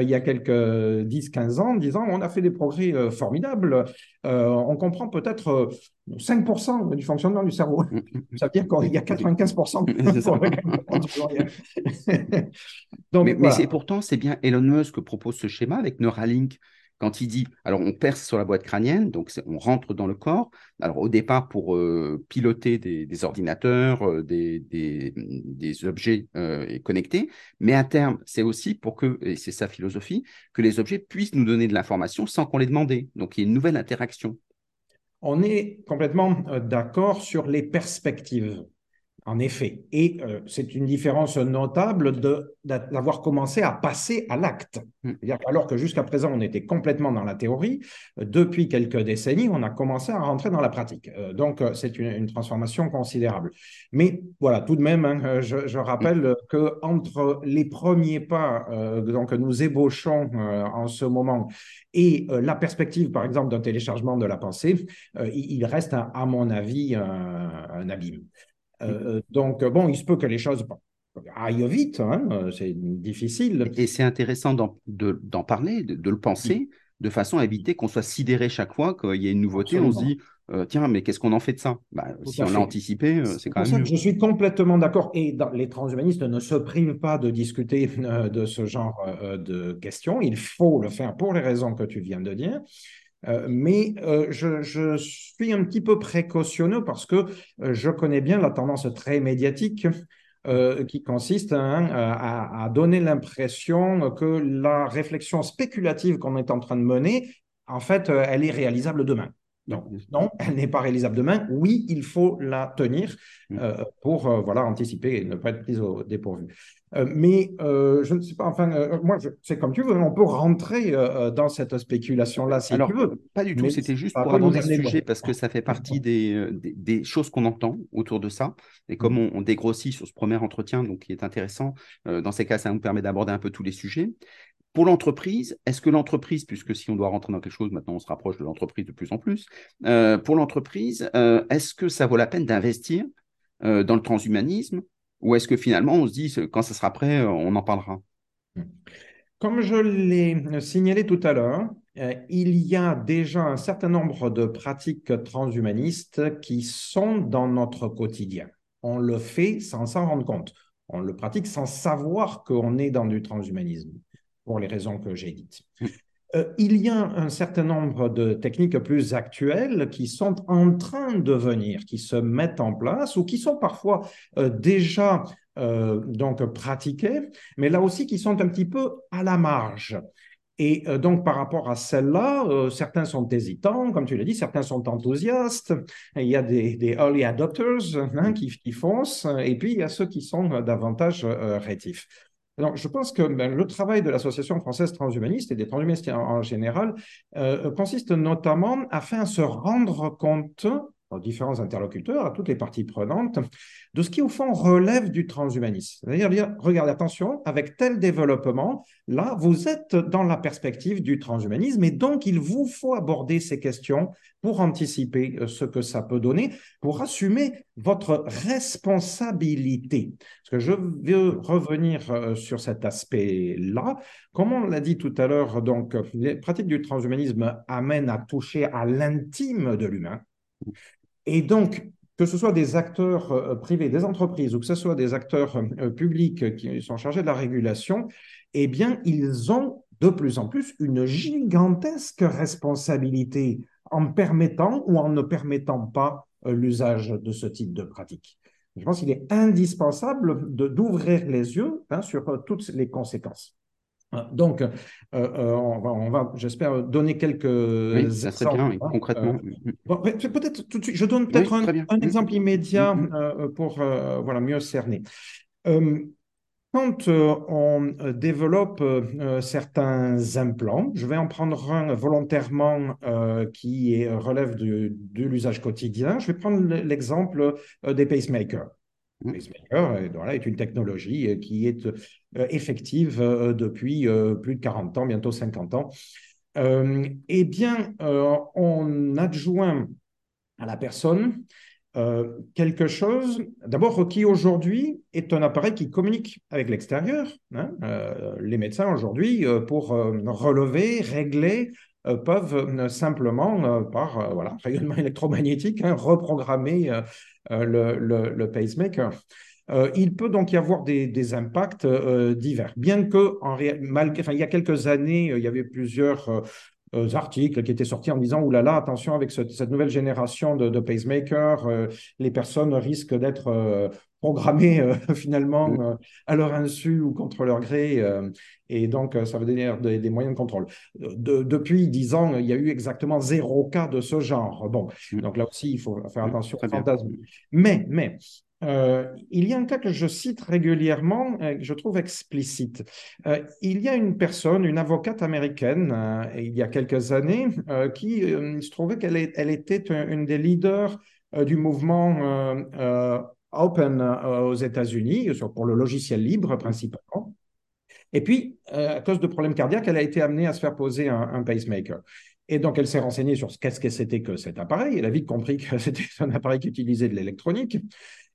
il y a quelques 10-15 ans disant on a fait des progrès formidables, on comprend peut-être 5% du fonctionnement du cerveau. Mm. Ça veut dire qu'il y a 95% Donc, mais, mais c'est pourtant, c'est bien Elon Musk propose ce schéma avec Neuralink quand il dit, alors on perce sur la boîte crânienne, donc on rentre dans le corps, alors au départ pour euh, piloter des, ordinateurs, euh, des, objets euh, connectés, mais à terme, c'est aussi pour que, et c'est sa philosophie, que les objets puissent nous donner de l'information sans qu'on les demande. Donc il y a une nouvelle interaction. On est complètement d'accord sur les perspectives. En effet. Et euh, c'est une différence notable d'avoir commencé à passer à l'acte. Hmm. Alors que jusqu'à présent, on était complètement dans la théorie, depuis quelques décennies, on a commencé à rentrer dans la pratique. Euh, donc, euh, c'est une, transformation considérable. Mais voilà, tout de même, hein, je, rappelle que entre les premiers pas donc, que nous ébauchons en ce moment et la perspective, par exemple, d'un téléchargement de la pensée, il, reste, à, mon avis, un abîme. Euh, euh, donc, bon, il se peut que les choses aillent vite, hein, euh, c'est difficile. Et c'est intéressant d'en parler, de, le penser, de façon à éviter qu'on soit sidéré chaque fois qu'il y a une nouveauté. On se dit, tiens, mais qu'est-ce qu'on en fait de ça? Bah, Si on l'a anticipé, c'est quand même. Je suis complètement d'accord. Et les transhumanistes ne se privent pas de discuter de ce genre de questions. Il faut le faire pour les raisons que tu viens de dire. Euh, mais euh, je, suis un petit peu précautionneux parce que euh, je connais bien la tendance très médiatique qui consiste hein, à, donner l'impression que la réflexion spéculative qu'on est en train de mener, en fait, elle est réalisable demain. Non, non, elle n'est pas réalisable demain. Oui, il faut la tenir mm. pour voilà, anticiper et ne pas être prise au dépourvu. Euh, mais euh, je ne sais pas, enfin, euh, moi, c'est comme tu veux, on peut rentrer dans cette spéculation-là si tu veux. Pas du tout, c'était juste pour aborder le sujet parce que ça fait partie des, des, choses qu'on entend autour de ça. Et comme mm. on, dégrossit sur ce premier entretien, donc qui est intéressant, dans ces cas, ça nous permet d'aborder un peu tous les sujets. Pour l'entreprise, est-ce que l'entreprise, puisque si on doit rentrer dans quelque chose, maintenant on se rapproche de l'entreprise de plus en plus, pour l'entreprise, est-ce que ça vaut la peine d'investir dans le transhumanisme ou est-ce que finalement, on se dit, quand ça sera prêt, euh, on en parlera? Comme je l'ai signalé tout à l'heure, euh, il y a déjà un certain nombre de pratiques transhumanistes qui sont dans notre quotidien. On le fait sans s'en rendre compte. On le pratique sans savoir qu'on est dans du transhumanisme, pour les raisons que j'ai dites. Euh, il y a un certain nombre de techniques plus actuelles qui sont en train de venir, qui se mettent en place ou qui sont parfois euh, déjà euh, donc pratiquées, mais là aussi qui sont un petit peu à la marge. Et donc, par rapport à celles-là, certains sont hésitants, comme tu l'as dit, certains sont enthousiastes. Il y a des, early adopters hein, qui, qui, foncent, et puis il y a ceux qui sont davantage rétifs. Je pense que ben, le travail de l'Association française transhumaniste et des transhumanistes en, général euh, consiste notamment à se rendre compte aux différents interlocuteurs, à toutes les parties prenantes, de ce qui, au fond, relève du transhumanisme. C'est-à-dire, regardez, attention, avec tel développement, là, vous êtes dans la perspective du transhumanisme et donc il vous faut aborder ces questions pour anticiper euh, ce que ça peut donner, pour assumer votre responsabilité. Parce que je veux revenir euh, sur cet aspect-là. Comme on l'a dit tout à l'heure, donc, les pratiques du transhumanisme amènent à toucher à l'intime de l'humain. Et donc, que ce soit des acteurs euh, privés, des entreprises, ou que ce soit des acteurs euh, publics qui sont chargés de la régulation, eh bien, ils ont de plus en plus une gigantesque responsabilité en permettant ou en ne permettant pas euh, l'usage de ce type de pratique. Je pense qu'il est indispensable d'ouvrir les yeux hein, sur toutes les conséquences. Donc, euh, euh, on va, j'espère, donner quelques oui, ça serait bien, hein. concrètement. Euh, peut-être tout de suite, je donne peut-être un, exemple immédiat pour voilà, mieux cerner. quand on développe certains implants, je vais en prendre un volontairement qui est, relève de l'usage quotidien. Je vais prendre l'exemple des pacemakers. Mmh. pacemaker voilà, est une technologie qui est euh, effective euh, depuis euh, plus de 40 ans, bientôt 50 ans. eh bien, on adjoint à la personne quelque chose, d'abord, qui aujourd'hui est un appareil qui communique avec l'extérieur. Hein. les médecins aujourd'hui, pour relever, régler, peuvent simplement, par voilà, rayonnement électromagnétique, hein, reprogrammer le, le, pacemaker. Euh, il peut donc y avoir des, impacts euh, divers. Bien que, en malgré, enfin, il y a quelques années, euh, il y avait plusieurs articles qui étaient sortis en disant Ouh là là, attention, avec cette nouvelle génération de pacemakers, les personnes risquent d'être programmées finalement à leur insu ou contre leur gré. et donc, ça veut dire des, moyens de contrôle. depuis dix ans, il y a eu exactement zéro cas de ce genre. Bon, donc là aussi, il faut faire attention au fantasme. Mais, mais, euh, il y a un cas que je cite régulièrement, et que je trouve explicite. Euh, il y a une personne, une avocate américaine, euh, il y a quelques années, qui se trouvait qu'elle elle était une des leaders du mouvement Open aux États-Unis, pour le logiciel libre principalement. Et puis, à cause de problèmes cardiaques, elle a été amenée à se faire poser un, pacemaker. Et donc, elle s'est renseignée sur ce qu'est-ce que c'était que cet appareil. Elle a vite compris que c'était un appareil qui utilisait de l'électronique.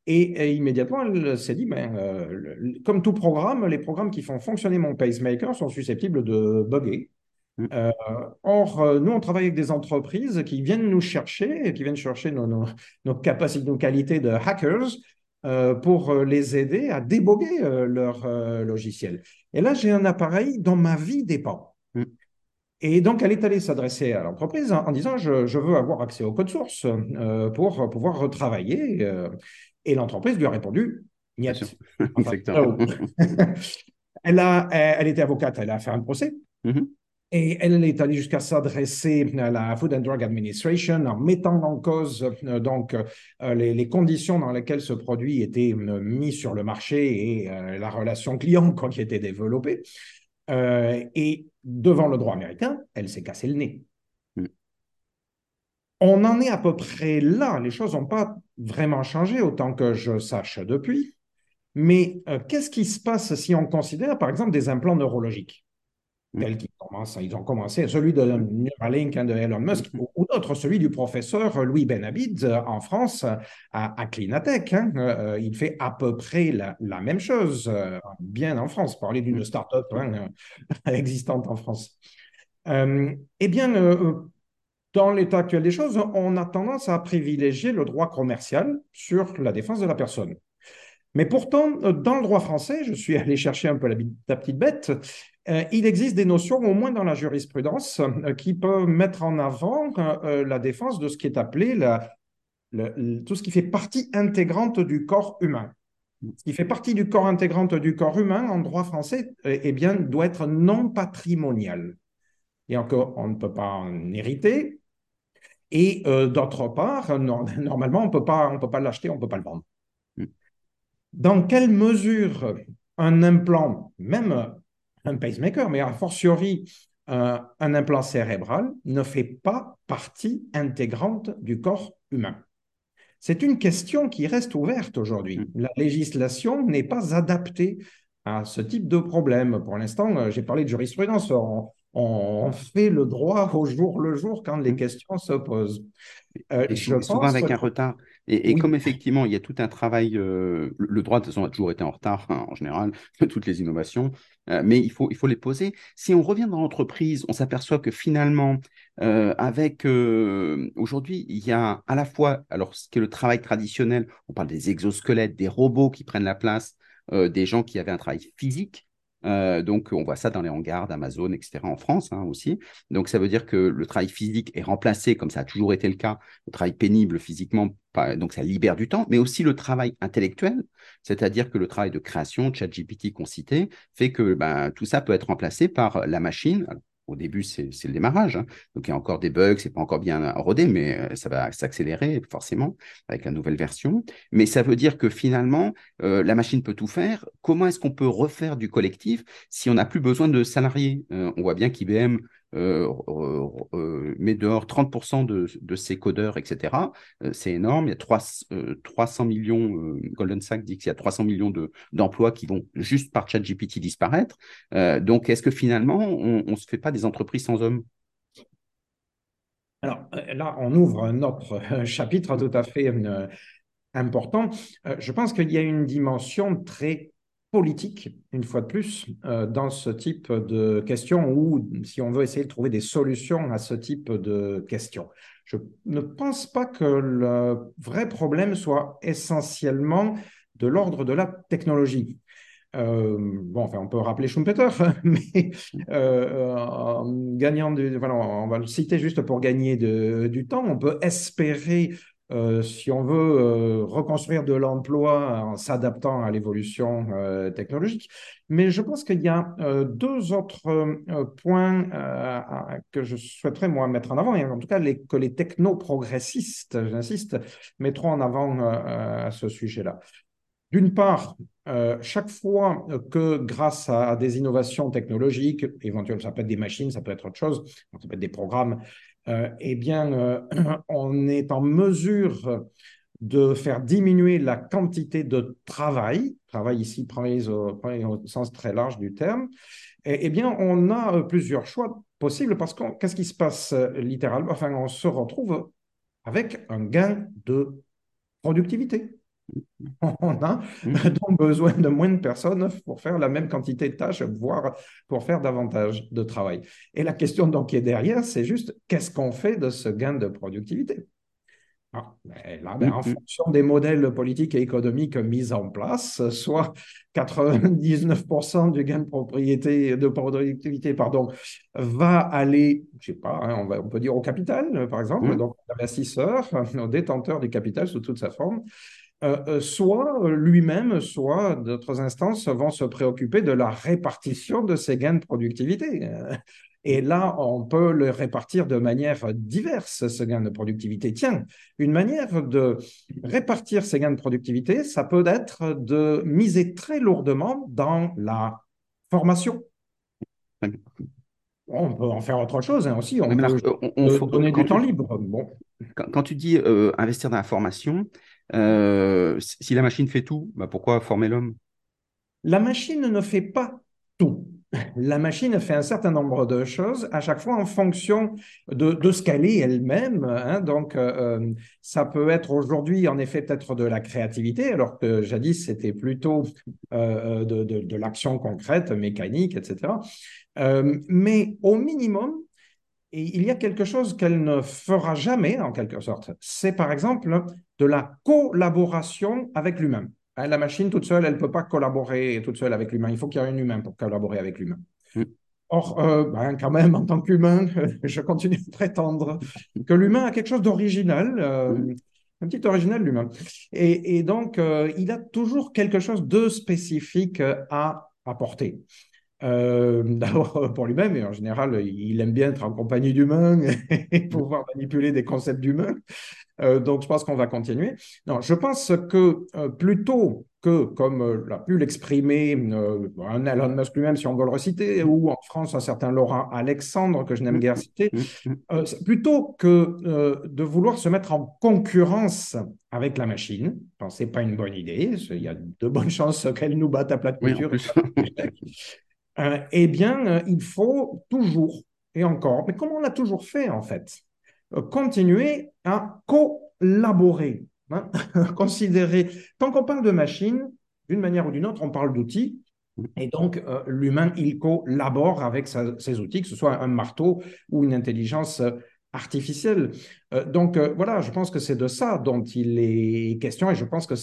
Et, immédiatement, elle s'est dit, ben, euh, comme tout programme, les programmes qui font fonctionner mon pacemaker sont susceptibles de bugger. Mm. Euh, or, euh, nous, on travaille avec des entreprises qui viennent nous chercher, qui viennent chercher nos, nos, capacités, nos qualités de hackers pour les aider à déboguer leur logiciel. Et là, j'ai un appareil dont ma vie dépend. Mm. Et donc, elle est allée s'adresser à l'entreprise en, disant, je, je, veux avoir accès au code source pour pouvoir retravailler. Et l'entreprise lui a répondu Niet. elle, a, elle était avocate, elle a fait un procès. Mm-hmm. Et elle est allée jusqu'à s'adresser à la Food and Drug Administration en mettant en cause euh, donc euh, les, conditions dans lesquelles ce produit était euh, mis sur le marché et la relation client qui était développée. et devant le droit américain, elle s'est cassé le nez. On en est à peu près là. Les choses n'ont pas vraiment changé, autant que je sache depuis. Mais euh, qu'est-ce qui se passe si on considère, par exemple, des implants neurologiques? Tels qu'ils commencent, ils ont commencé, celui de Neuralink hein, de Elon Musk, mm. ou, d'autres, celui du professeur Louis Benabid euh, en France à, Clinatech. Hein. Euh, il fait à peu près la, même chose, bien en France, parler d'une mm. start-up hein, existante en France. eh bien, dans l'état actuel des choses, on a tendance à privilégier le droit commercial sur la défense de la personne. Mais pourtant, dans le droit français, je suis allé chercher un peu la, petite bête, euh, il existe des notions, au moins dans la jurisprudence, euh, qui peuvent mettre en avant euh, la défense de ce qui est appelé tout ce qui fait partie intégrante du corps humain. Ce qui fait partie du corps intégrante du corps humain en droit français, eh bien, doit être non patrimonial. Et encore, on ne peut pas en hériter, et euh, d'autre part, normalement, on ne peut pas l'acheter, on ne peut pas le vendre. Hmm. Dans quelle mesure un implant, même un pacemaker, mais a fortiori un, un implant cérébral, ne fait pas partie intégrante du corps humain. C'est une question qui reste ouverte aujourd'hui. Mm. La législation n'est pas adaptée à ce type de problème. Pour l'instant, euh, j'ai parlé de jurisprudence. On, on, fait le droit au jour le jour quand les Mm. questions se posent. Euh, et je souvent avec un retard. Et, et oui. comme effectivement, il y a tout un travail, euh, le droit, de toute façon, a toujours été en retard, hein, en général, toutes les innovations, euh, mais il faut, il faut les poser. Si on revient dans l'entreprise, on s'aperçoit que finalement, avec aujourd'hui, il y a à la fois, alors ce qui est le travail traditionnel, on parle des exosquelettes, des robots qui prennent la place des gens qui avaient un travail physique, euh, donc, on voit ça dans les hangars d'Amazon, etc., en France hein, aussi. Donc, ça veut dire que le travail physique est remplacé, comme ça a toujours été le cas, le travail pénible physiquement, donc ça libère du temps, mais aussi le travail intellectuel, c'est-à-dire que le travail de création, ChatGPT qu'on citait, fait que ben, tout ça peut être remplacé par la machine. Au début, c'est le démarrage. Hein. Donc, il y a encore des bugs, c'est pas encore bien rodé, mais ça va s'accélérer forcément avec la nouvelle version. Mais ça veut dire que finalement, euh, la machine peut tout faire. Comment est-ce qu'on peut refaire du collectif si on n'a plus besoin de salariés? Euh, On voit bien qu'IBM euh, euh, met dehors 30% de, de, ses codeurs, etc. Euh, c'est énorme. Il y a 3, 300 millions, Golden Sachs dit qu'il y a 300 millions d'emplois de, qui vont juste par ChatGPT disparaître. donc, est-ce que finalement, on ne se fait pas des entreprises sans hommes? Alors là, on ouvre un autre chapitre tout à fait euh, important. Euh, je pense qu'il y a une dimension très politique, une fois de plus, euh, dans ce type de questions ou si on veut essayer de trouver des solutions à ce type de questions. Je ne pense pas que le vrai problème soit essentiellement de l'ordre de la technologie. Euh, bon, enfin, on peut rappeler Schumpeter, mais euh, en gagnant du, voilà, on va le citer juste pour gagner du temps. On peut espérer euh, si on veut euh, reconstruire de l'emploi en s'adaptant à l'évolution euh, technologique. Mais je pense qu'il y a deux autres points que je souhaiterais moi mettre en avant, et en tout cas que les techno-progressistes, j'insiste, mettront en avant à ce sujet-là. D'une part, chaque fois que grâce à, à, des innovations technologiques, éventuellement ça peut être des machines, ça peut être autre chose, ça peut être des programmes, eh bien, euh, on est en mesure de faire diminuer la quantité de travail, travail ici pris au, sens très large du terme, et, eh bien, on a plusieurs choix possibles parce que qu'est-ce qui se passe littéralement? Enfin, on se retrouve avec un gain de productivité. On a donc besoin de moins de personnes pour faire la même quantité de tâches, voire pour faire davantage de travail. Et la question donc qui est derrière, c'est juste qu'est-ce qu'on fait de ce gain de productivité? Ah, ben là, ben, en fonction des modèles politiques et économiques mis en place, soit 99% du gain de propriété, de productivité, pardon, va aller, je sais pas, hein, on, va, on, peut dire au capital, par exemple, mmh. donc l'investisseur, au détenteur du capital sous toute sa forme, euh, soit lui-même, soit d'autres instances vont se préoccuper de la répartition de ces gains de productivité. Et là, on peut le répartir de manière diverse, ce gain de productivité. Tiens, une manière de répartir ces gains de productivité, ça peut être de miser très lourdement dans la formation. On peut en faire autre chose hein, aussi. On peut on, faut, donner du temps libre. Bon. Quand, quand, tu dis euh, investir dans la formation, euh, si la machine fait tout, bah pourquoi former l'homme? La machine ne fait pas tout. La machine fait un certain nombre de choses, à chaque fois en fonction de, ce qu'elle est elle-même. Hein. Donc, euh, ça peut être aujourd'hui, en effet, peut-être de la créativité, alors que jadis, c'était plutôt euh, de, l'action concrète, mécanique, etc. Euh, mais au minimum, et il y a quelque chose qu'elle ne fera jamais, en quelque sorte. C'est par exemple de la collaboration avec l'humain. La machine toute seule, elle ne peut pas collaborer toute seule avec l'humain. Il faut qu'il y ait un humain pour collaborer avec l'humain. Mm. Or, euh, ben, quand même, en tant qu'humain, je continue de prétendre que l'humain a quelque chose d'original, euh, mm. un petit original, l'humain. Et, et, donc, euh, il a toujours quelque chose de spécifique à apporter. Euh, D'abord pour lui-même, et en général, il aime bien être en compagnie d'humains et pouvoir manipuler des concepts d'humains. Euh, donc, je pense qu'on va continuer. Non, je pense que euh, plutôt que, comme euh, l'a pu l'exprimer un Elon Musk lui-même, si on veut le reciter, ou en France un certain Laurent Alexandre, que je n'aime guère citer, plutôt que de vouloir se mettre en concurrence avec la machine, ce n'est pas une bonne idée, il y a de bonnes chances qu'elle nous batte à plat de couture. Eh bien, il faut toujours, et encore, mais comme on l'a toujours fait en fait, euh, continuer à collaborer. Hein, considérer, tant qu'on parle de machine, d'une manière ou d'une autre, on parle d'outils. Et donc, euh, l'humain, il collabore avec ses outils, que ce soit un marteau ou une intelligence artificielle. Euh, donc, voilà, je pense que c'est de ça dont il est question et je pense que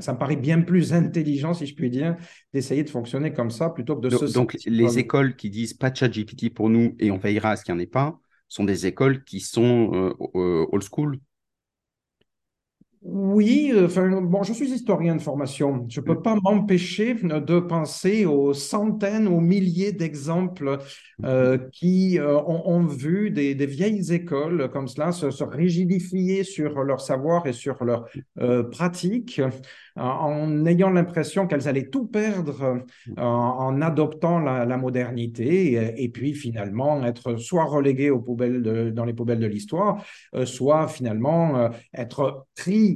ça me paraît bien plus intelligent, si je puis dire, d'essayer de fonctionner comme ça plutôt que de donc, se... Donc, les écoles qui disent pas de chat GPT pour nous et on veillera à ce qu'il n'y en ait pas, sont des écoles qui sont euh, euh, old school? Oui, euh, enfin, bon, je suis historien de formation. Je ne peux mm. pas m'empêcher de penser aux centaines, aux milliers d'exemples mm. qui ont, vu des, vieilles écoles comme cela se, rigidifier sur leur savoir et sur leur pratique en ayant l'impression qu'elles allaient tout perdre mm. en, adoptant la, modernité et, puis finalement être soit reléguées aux poubelles dans les poubelles de l'histoire, soit finalement être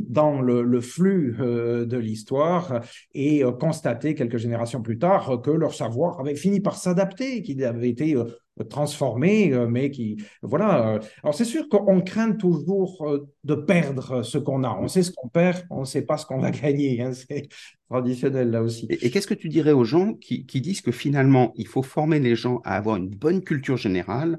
dans le, flux euh, de l'histoire et euh, constater quelques générations plus tard que leur savoir avait fini par s'adapter, qu'il avait été euh, transformé, mais qui voilà. Alors c'est sûr qu'on craint toujours de perdre ce qu'on a. On sait ce qu'on perd, on ne sait pas ce qu'on va gagner. Hein. C'est traditionnel là aussi. Et, qu'est-ce que tu dirais aux gens qui, disent que finalement il faut former les gens à avoir une bonne culture générale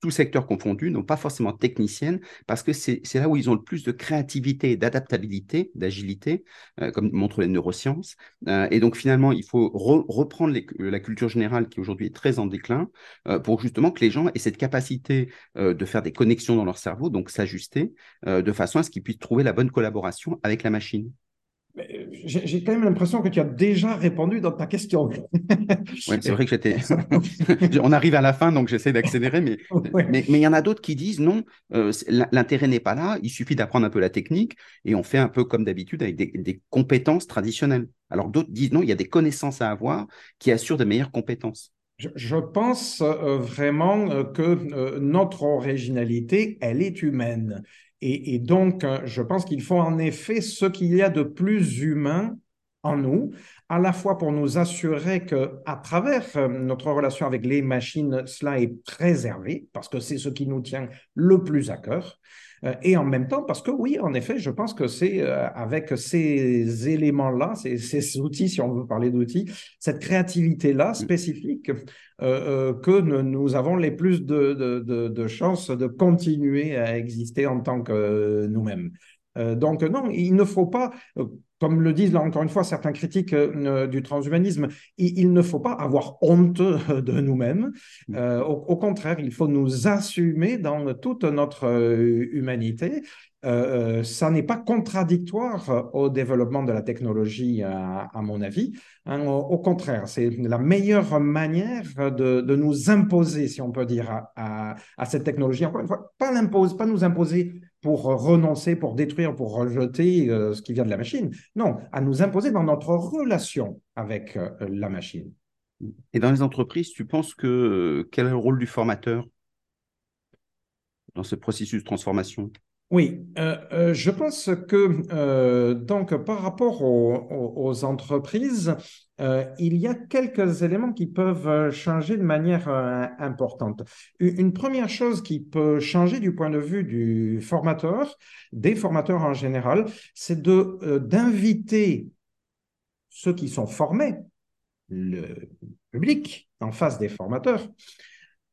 tout secteur confondu, non pas forcément technicienne, parce que c'est là où ils ont le plus de créativité, d'adaptabilité, d'agilité, euh, comme montrent les neurosciences. Euh, et donc finalement, il faut reprendre la culture générale qui aujourd'hui est très en déclin, euh, pour justement que les gens aient cette capacité de faire des connexions dans leur cerveau, donc s'ajuster, de façon à ce qu'ils puissent trouver la bonne collaboration avec la machine. J'ai quand même l'impression que tu as déjà répondu dans ta question. oui, c'est vrai que j'étais. On arrive à la fin, donc j'essaie d'accélérer, mais mais il y en a d'autres qui disent non, euh, l'intérêt n'est pas là. Il suffit d'apprendre un peu la technique et on fait un peu comme d'habitude avec des, compétences traditionnelles. Alors d'autres disent non, il y a des connaissances à avoir qui assurent de meilleures compétences. Je, pense euh, vraiment euh, que notre originalité, elle est humaine. Et, donc, euh, je pense qu'il faut en effet ce qu'il y a de plus humain en nous, à la fois pour nous assurer que à travers euh, notre relation avec les machines, cela est préservé, parce que c'est ce qui nous tient le plus à cœur, et en même temps parce que oui, en effet, je pense que c'est avec ces éléments-là, ces, outils, si on veut parler d'outils, cette créativité-là spécifique, euh, euh, que nous avons les plus de, de, chances de continuer à exister en tant que nous-mêmes. Euh, donc non, il ne faut pas, comme le disent là encore une fois certains critiques du transhumanisme, il, ne faut pas avoir honte de nous-mêmes. Mm. au, contraire, il faut nous assumer dans toute notre humanité euh, euh, ça n'est pas contradictoire au développement de la technologie, à, mon avis. Hein. au, contraire, c'est la meilleure manière de, nous imposer, si on peut dire, à, cette technologie. Encore une fois, pas, pas nous imposer pour renoncer, pour détruire, pour rejeter euh, ce qui vient de la machine. Non, à nous imposer dans notre relation avec la machine. Et dans les entreprises, tu penses que quel est le rôle du formateur dans ce processus de transformation? Oui, euh, euh, je pense que euh, donc par rapport aux, entreprises, il y a quelques éléments qui peuvent changer de manière importante. Une première chose qui peut changer du point de vue du formateur, des formateurs en général, c'est d'inviter ceux qui sont formés, le public en face des formateurs,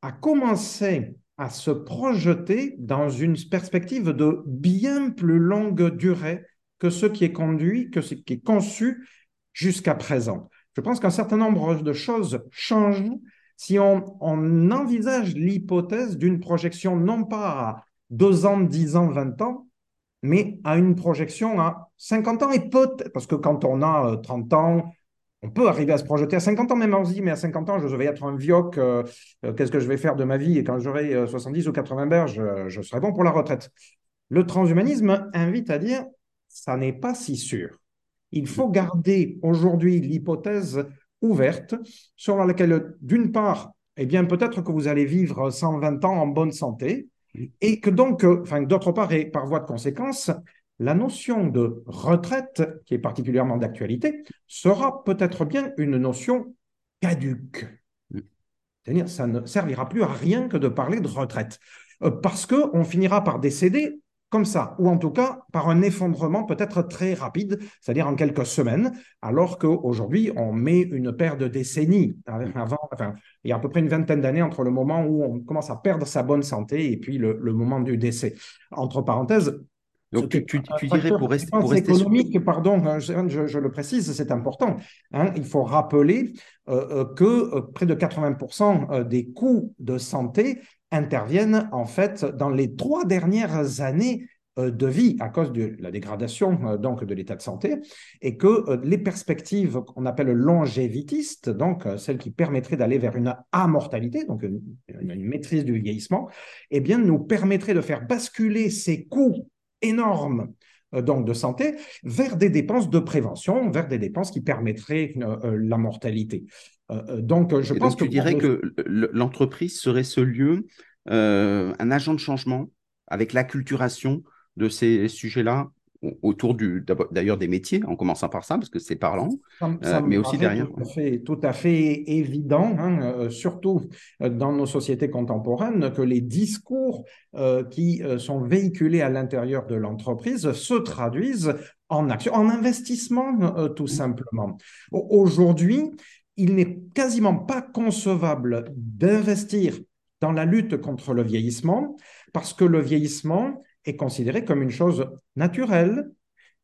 à commencer à se projeter dans une perspective de bien plus longue durée que ce qui est conduit, que ce qui est conçu jusqu'à présent. Je pense qu'un certain nombre de choses changent si on, envisage l'hypothèse d'une projection non pas à deux ans, dix ans, vingt ans, mais à une projection à 50 ans et peut-être, parce que quand on a 30 euh, ans, on peut arriver à se projeter à 50 ans, même on se dit, mais à 50 ans, je vais être un vioc, euh, euh, qu'est-ce que je vais faire de ma vie? Et quand j'aurai 70 ou 80 berges, je, serai bon pour la retraite. Le transhumanisme invite à dire, ça n'est pas si sûr. Il faut garder aujourd'hui l'hypothèse ouverte sur laquelle, d'une part, eh bien, peut-être que vous allez vivre 120 ans en bonne santé, et que donc, enfin, d'autre part, et par voie de conséquence, la notion de retraite, qui est particulièrement d'actualité, sera peut-être bien une notion caduque. C'est-à-dire, ça ne servira plus à rien que de parler de retraite, euh, parce qu'on finira par décéder comme ça, ou en tout cas par un effondrement peut-être très rapide, c'est-à-dire en quelques semaines, alors qu'aujourd'hui, on met une paire de décennies avant, enfin, il y a à peu près une vingtaine d'années entre le moment où on commence à perdre sa bonne santé et puis le, le moment du décès. Entre parenthèses, donc, tu, tu, dirais pour rester, pour rester économique, pardon, hein, je, le précise, c'est important. Hein. il faut rappeler euh, euh, que euh, près de 80% des coûts de santé interviennent en fait dans les trois dernières années de vie à cause de la dégradation donc de l'état de santé et que les perspectives qu'on appelle longévitistes, donc celles qui permettraient d'aller vers une amortalité, donc une, maîtrise du vieillissement, eh bien nous permettraient de faire basculer ces coûts énorme euh, donc de santé vers des dépenses de prévention, vers des dépenses qui permettraient euh, euh, la mortalité. Donc, je pense que tu dirais que l'entreprise serait ce lieu, un agent de changement avec l'acculturation de ces sujets-là autour du d'ailleurs des métiers, en commençant par ça, parce que c'est parlant, euh, mais aussi derrière. Tout à fait, tout à fait évident, hein, euh, surtout euh, dans nos sociétés contemporaines, que les discours qui sont véhiculés à l'intérieur de l'entreprise se traduisent en action, en investissement, tout mmh. simplement. Aujourd'hui, il n'est quasiment pas concevable d'investir dans la lutte contre le vieillissement, parce que le vieillissement est considéré comme une chose naturelle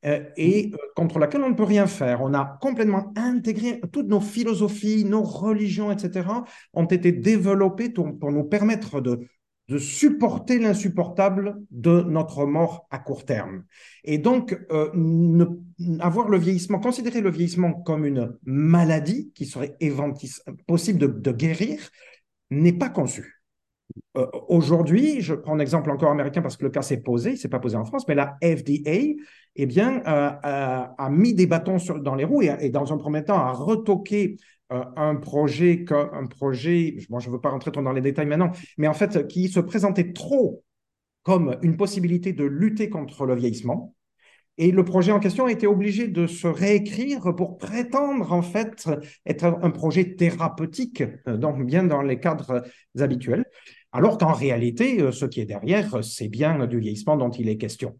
euh, et euh, contre laquelle on ne peut rien faire. On a complètement intégré toutes nos philosophies, nos religions, etc., ont été développées pour, nous permettre de, de supporter l'insupportable de notre mort à court terme. Et donc, euh, avoir le vieillissement, considérer le vieillissement comme une maladie qui serait possible de, guérir, n'est pas conçu. Euh, aujourd'hui, je prends un exemple encore américain parce que le cas s'est posé, il s'est pas posé en France, mais la FDA eh bien, euh, a, mis des bâtons sur, dans les roues et, dans un premier temps a retoqué euh, un projet, un projet je ne veux pas rentrer trop dans les détails maintenant, mais en fait qui se présentait trop comme une possibilité de lutter contre le vieillissement. Et le projet en question a été obligé de se réécrire pour prétendre en fait être un projet thérapeutique, donc bien dans les cadres habituels alors qu'en réalité, euh, ce qui est derrière, c'est bien du vieillissement dont il est question.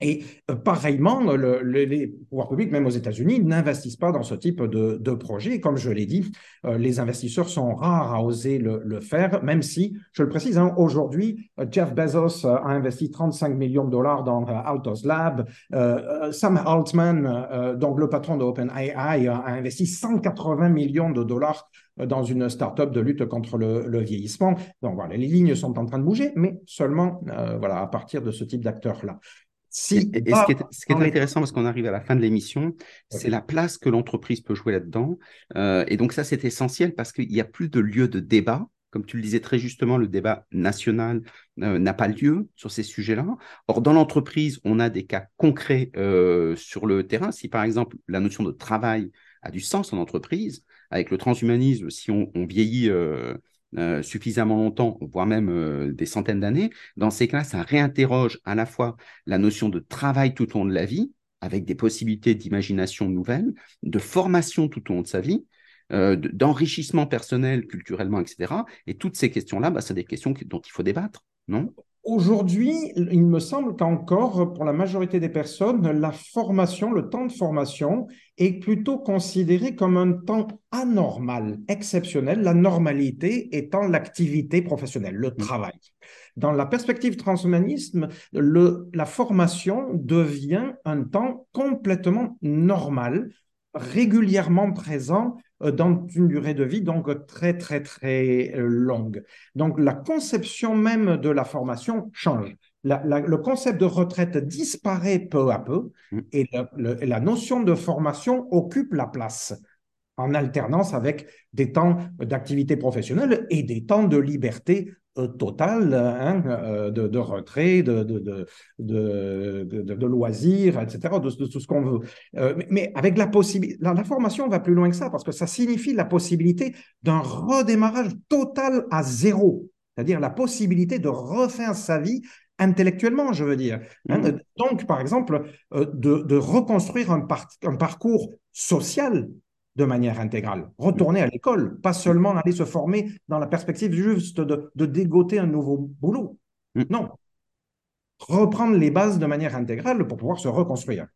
Et euh, pareillement, les pouvoirs publics, même aux États-Unis, n'investissent pas dans ce type de, de projet. Comme je l'ai dit, euh, les investisseurs sont rares à oser le, faire, même si, je le précise, hein, aujourd'hui, Jeff Bezos a investi 35 millions de dollars dans Autos Lab. Sam Altman, donc le patron de OpenAI, a investi 180 millions de dollars dans une start-up de lutte contre le, vieillissement. Donc voilà, les lignes sont en train de bouger, mais seulement voilà, à partir de ce type d'acteurs-là. Si et, ce qui est, intéressant, parce qu'on arrive à la fin de l'émission, c'est la place que l'entreprise peut jouer là-dedans. Euh, et donc ça, c'est essentiel parce qu'il n'y a plus de lieu de débat. Comme tu le disais très justement, le débat national euh, n'a pas lieu sur ces sujets-là. Or, dans l'entreprise, on a des cas concrets euh, sur le terrain. Si par exemple la notion de travail a du sens en entreprise, avec le transhumanisme, si on, vieillit euh, suffisamment longtemps, voire même euh, des centaines d'années, dans ces cas, ça réinterroge à la fois la notion de travail tout au long de la vie, avec des possibilités d'imagination nouvelles, de formation tout au long de sa vie, euh, d'enrichissement personnel, culturellement, etc. Et toutes ces questions-là, bah, c'est des questions dont il faut débattre, non? Aujourd'hui, il me semble qu'encore, pour la majorité des personnes, la formation, le temps de formation est plutôt considéré comme un temps anormal, exceptionnel, la normalité étant l'activité professionnelle, le mmh. travail. Dans la perspective transhumanisme, le, la formation devient un temps complètement normal, régulièrement présent dans une durée de vie donc très très très euh, longue. Donc la conception même de la formation change. le concept de retraite disparaît peu à peu mm. et la notion de formation occupe la place. en alternance avec des temps d'activité professionnelle et des temps de liberté euh, totale, hein, euh, de, de, retrait, de, de, de, loisirs, etc., de, tout ce qu'on veut. Euh, mais, avec la possibilité, la, la, formation va plus loin que ça parce que ça signifie la possibilité d'un redémarrage total à zéro, c'est-à-dire la possibilité de refaire sa vie intellectuellement, je veux dire. Hein. Mmh. Donc, par exemple, de, reconstruire un, un parcours social de manière intégrale. Retourner à l'école, pas seulement aller se former dans la perspective juste de, de dégoter un nouveau boulot. Mm. Non. Reprendre les bases de manière intégrale pour pouvoir se reconstruire.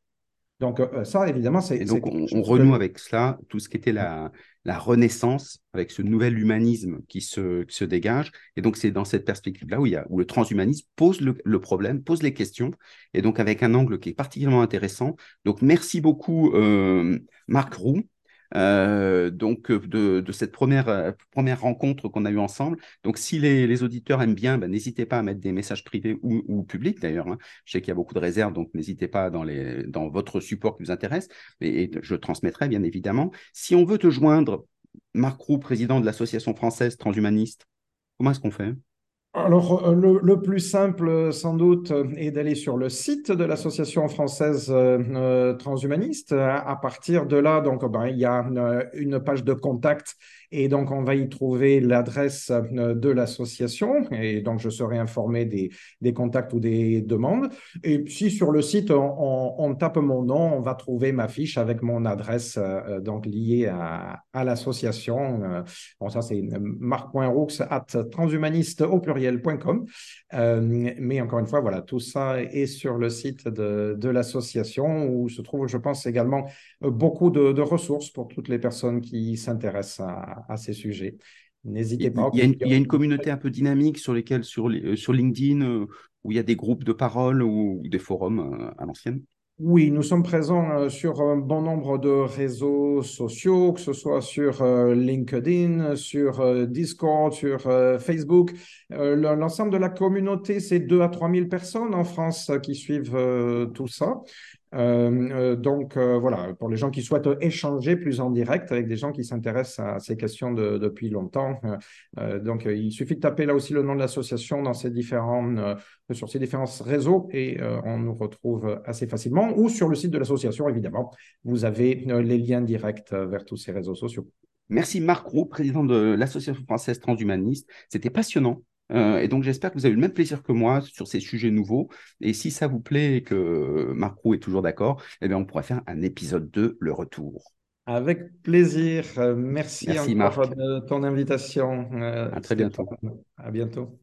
Donc, euh, ça, évidemment, c'est. donc, on, renoue avec cela tout ce qui était la, la renaissance, avec ce nouvel humanisme qui se, se dégage. Et donc, c'est dans cette perspective-là où, il y a, où le transhumanisme pose le, le, problème, pose les questions, et donc avec un angle qui est particulièrement intéressant. Donc, merci beaucoup, euh, Marc Roux. Euh, donc de, de, cette première, euh, première rencontre qu'on a eue ensemble. Donc si les, les auditeurs aiment bien, ben, n'hésitez pas à mettre des messages privés ou, ou publics d'ailleurs. Hein. Je sais qu'il y a beaucoup de réserves, donc n'hésitez pas dans, les, dans votre support qui vous intéresse, et, et je transmettrai bien évidemment. Si on veut te joindre, Marc Roux, président de l'Association française transhumaniste, comment est-ce qu'on fait? Alors, euh, le, plus simple, sans doute, est d'aller sur le site de l'Association française euh, transhumaniste. À partir de là, donc, ben, il y a une, page de contact et donc on va y trouver l'adresse euh, de l'association et donc je serai informé des, contacts ou des demandes. Et si sur le site on, tape mon nom, on va trouver ma fiche avec mon adresse donc liée à, l'association. Bon, ça c'est marc.roux at transhumaniste au pluriel euh, mais encore une fois, voilà, tout ça est sur le site de, l'association où se trouvent, je pense, également euh, beaucoup de, ressources pour toutes les personnes qui s'intéressent à, à, ces sujets. N'hésitez pas. Il y, a une, il y, a une, communauté un peu dynamique sur lesquelles, sur, euh, sur LinkedIn, où il y a des groupes de parole ou des forums à l'ancienne? Oui, nous sommes présents euh, sur un bon nombre de réseaux sociaux, que ce soit sur euh, LinkedIn, sur euh, Discord, sur Facebook. L'ensemble de la communauté, c'est 2 à 3 000 personnes en France qui suivent tout ça. Euh, euh, donc euh, voilà, pour les gens qui souhaitent échanger plus en direct avec des gens qui s'intéressent à ces questions de, depuis longtemps. donc il suffit de taper là aussi le nom de l'association dans ces différents, sur ces différents réseaux et on nous retrouve assez facilement. Ou sur le site de l'association, évidemment, vous avez les liens directs vers tous ces réseaux sociaux. Merci Marc Roux, président de l'Association française transhumaniste. C'était passionnant. Euh, et donc, j'espère que vous avez eu le même plaisir que moi sur ces sujets nouveaux. Et si ça vous plaît et que Marc Roux est toujours d'accord, eh bien, on pourrait faire un épisode 2, le retour. Avec plaisir. Merci, Merci encore de ton invitation. À très bientôt. À bientôt.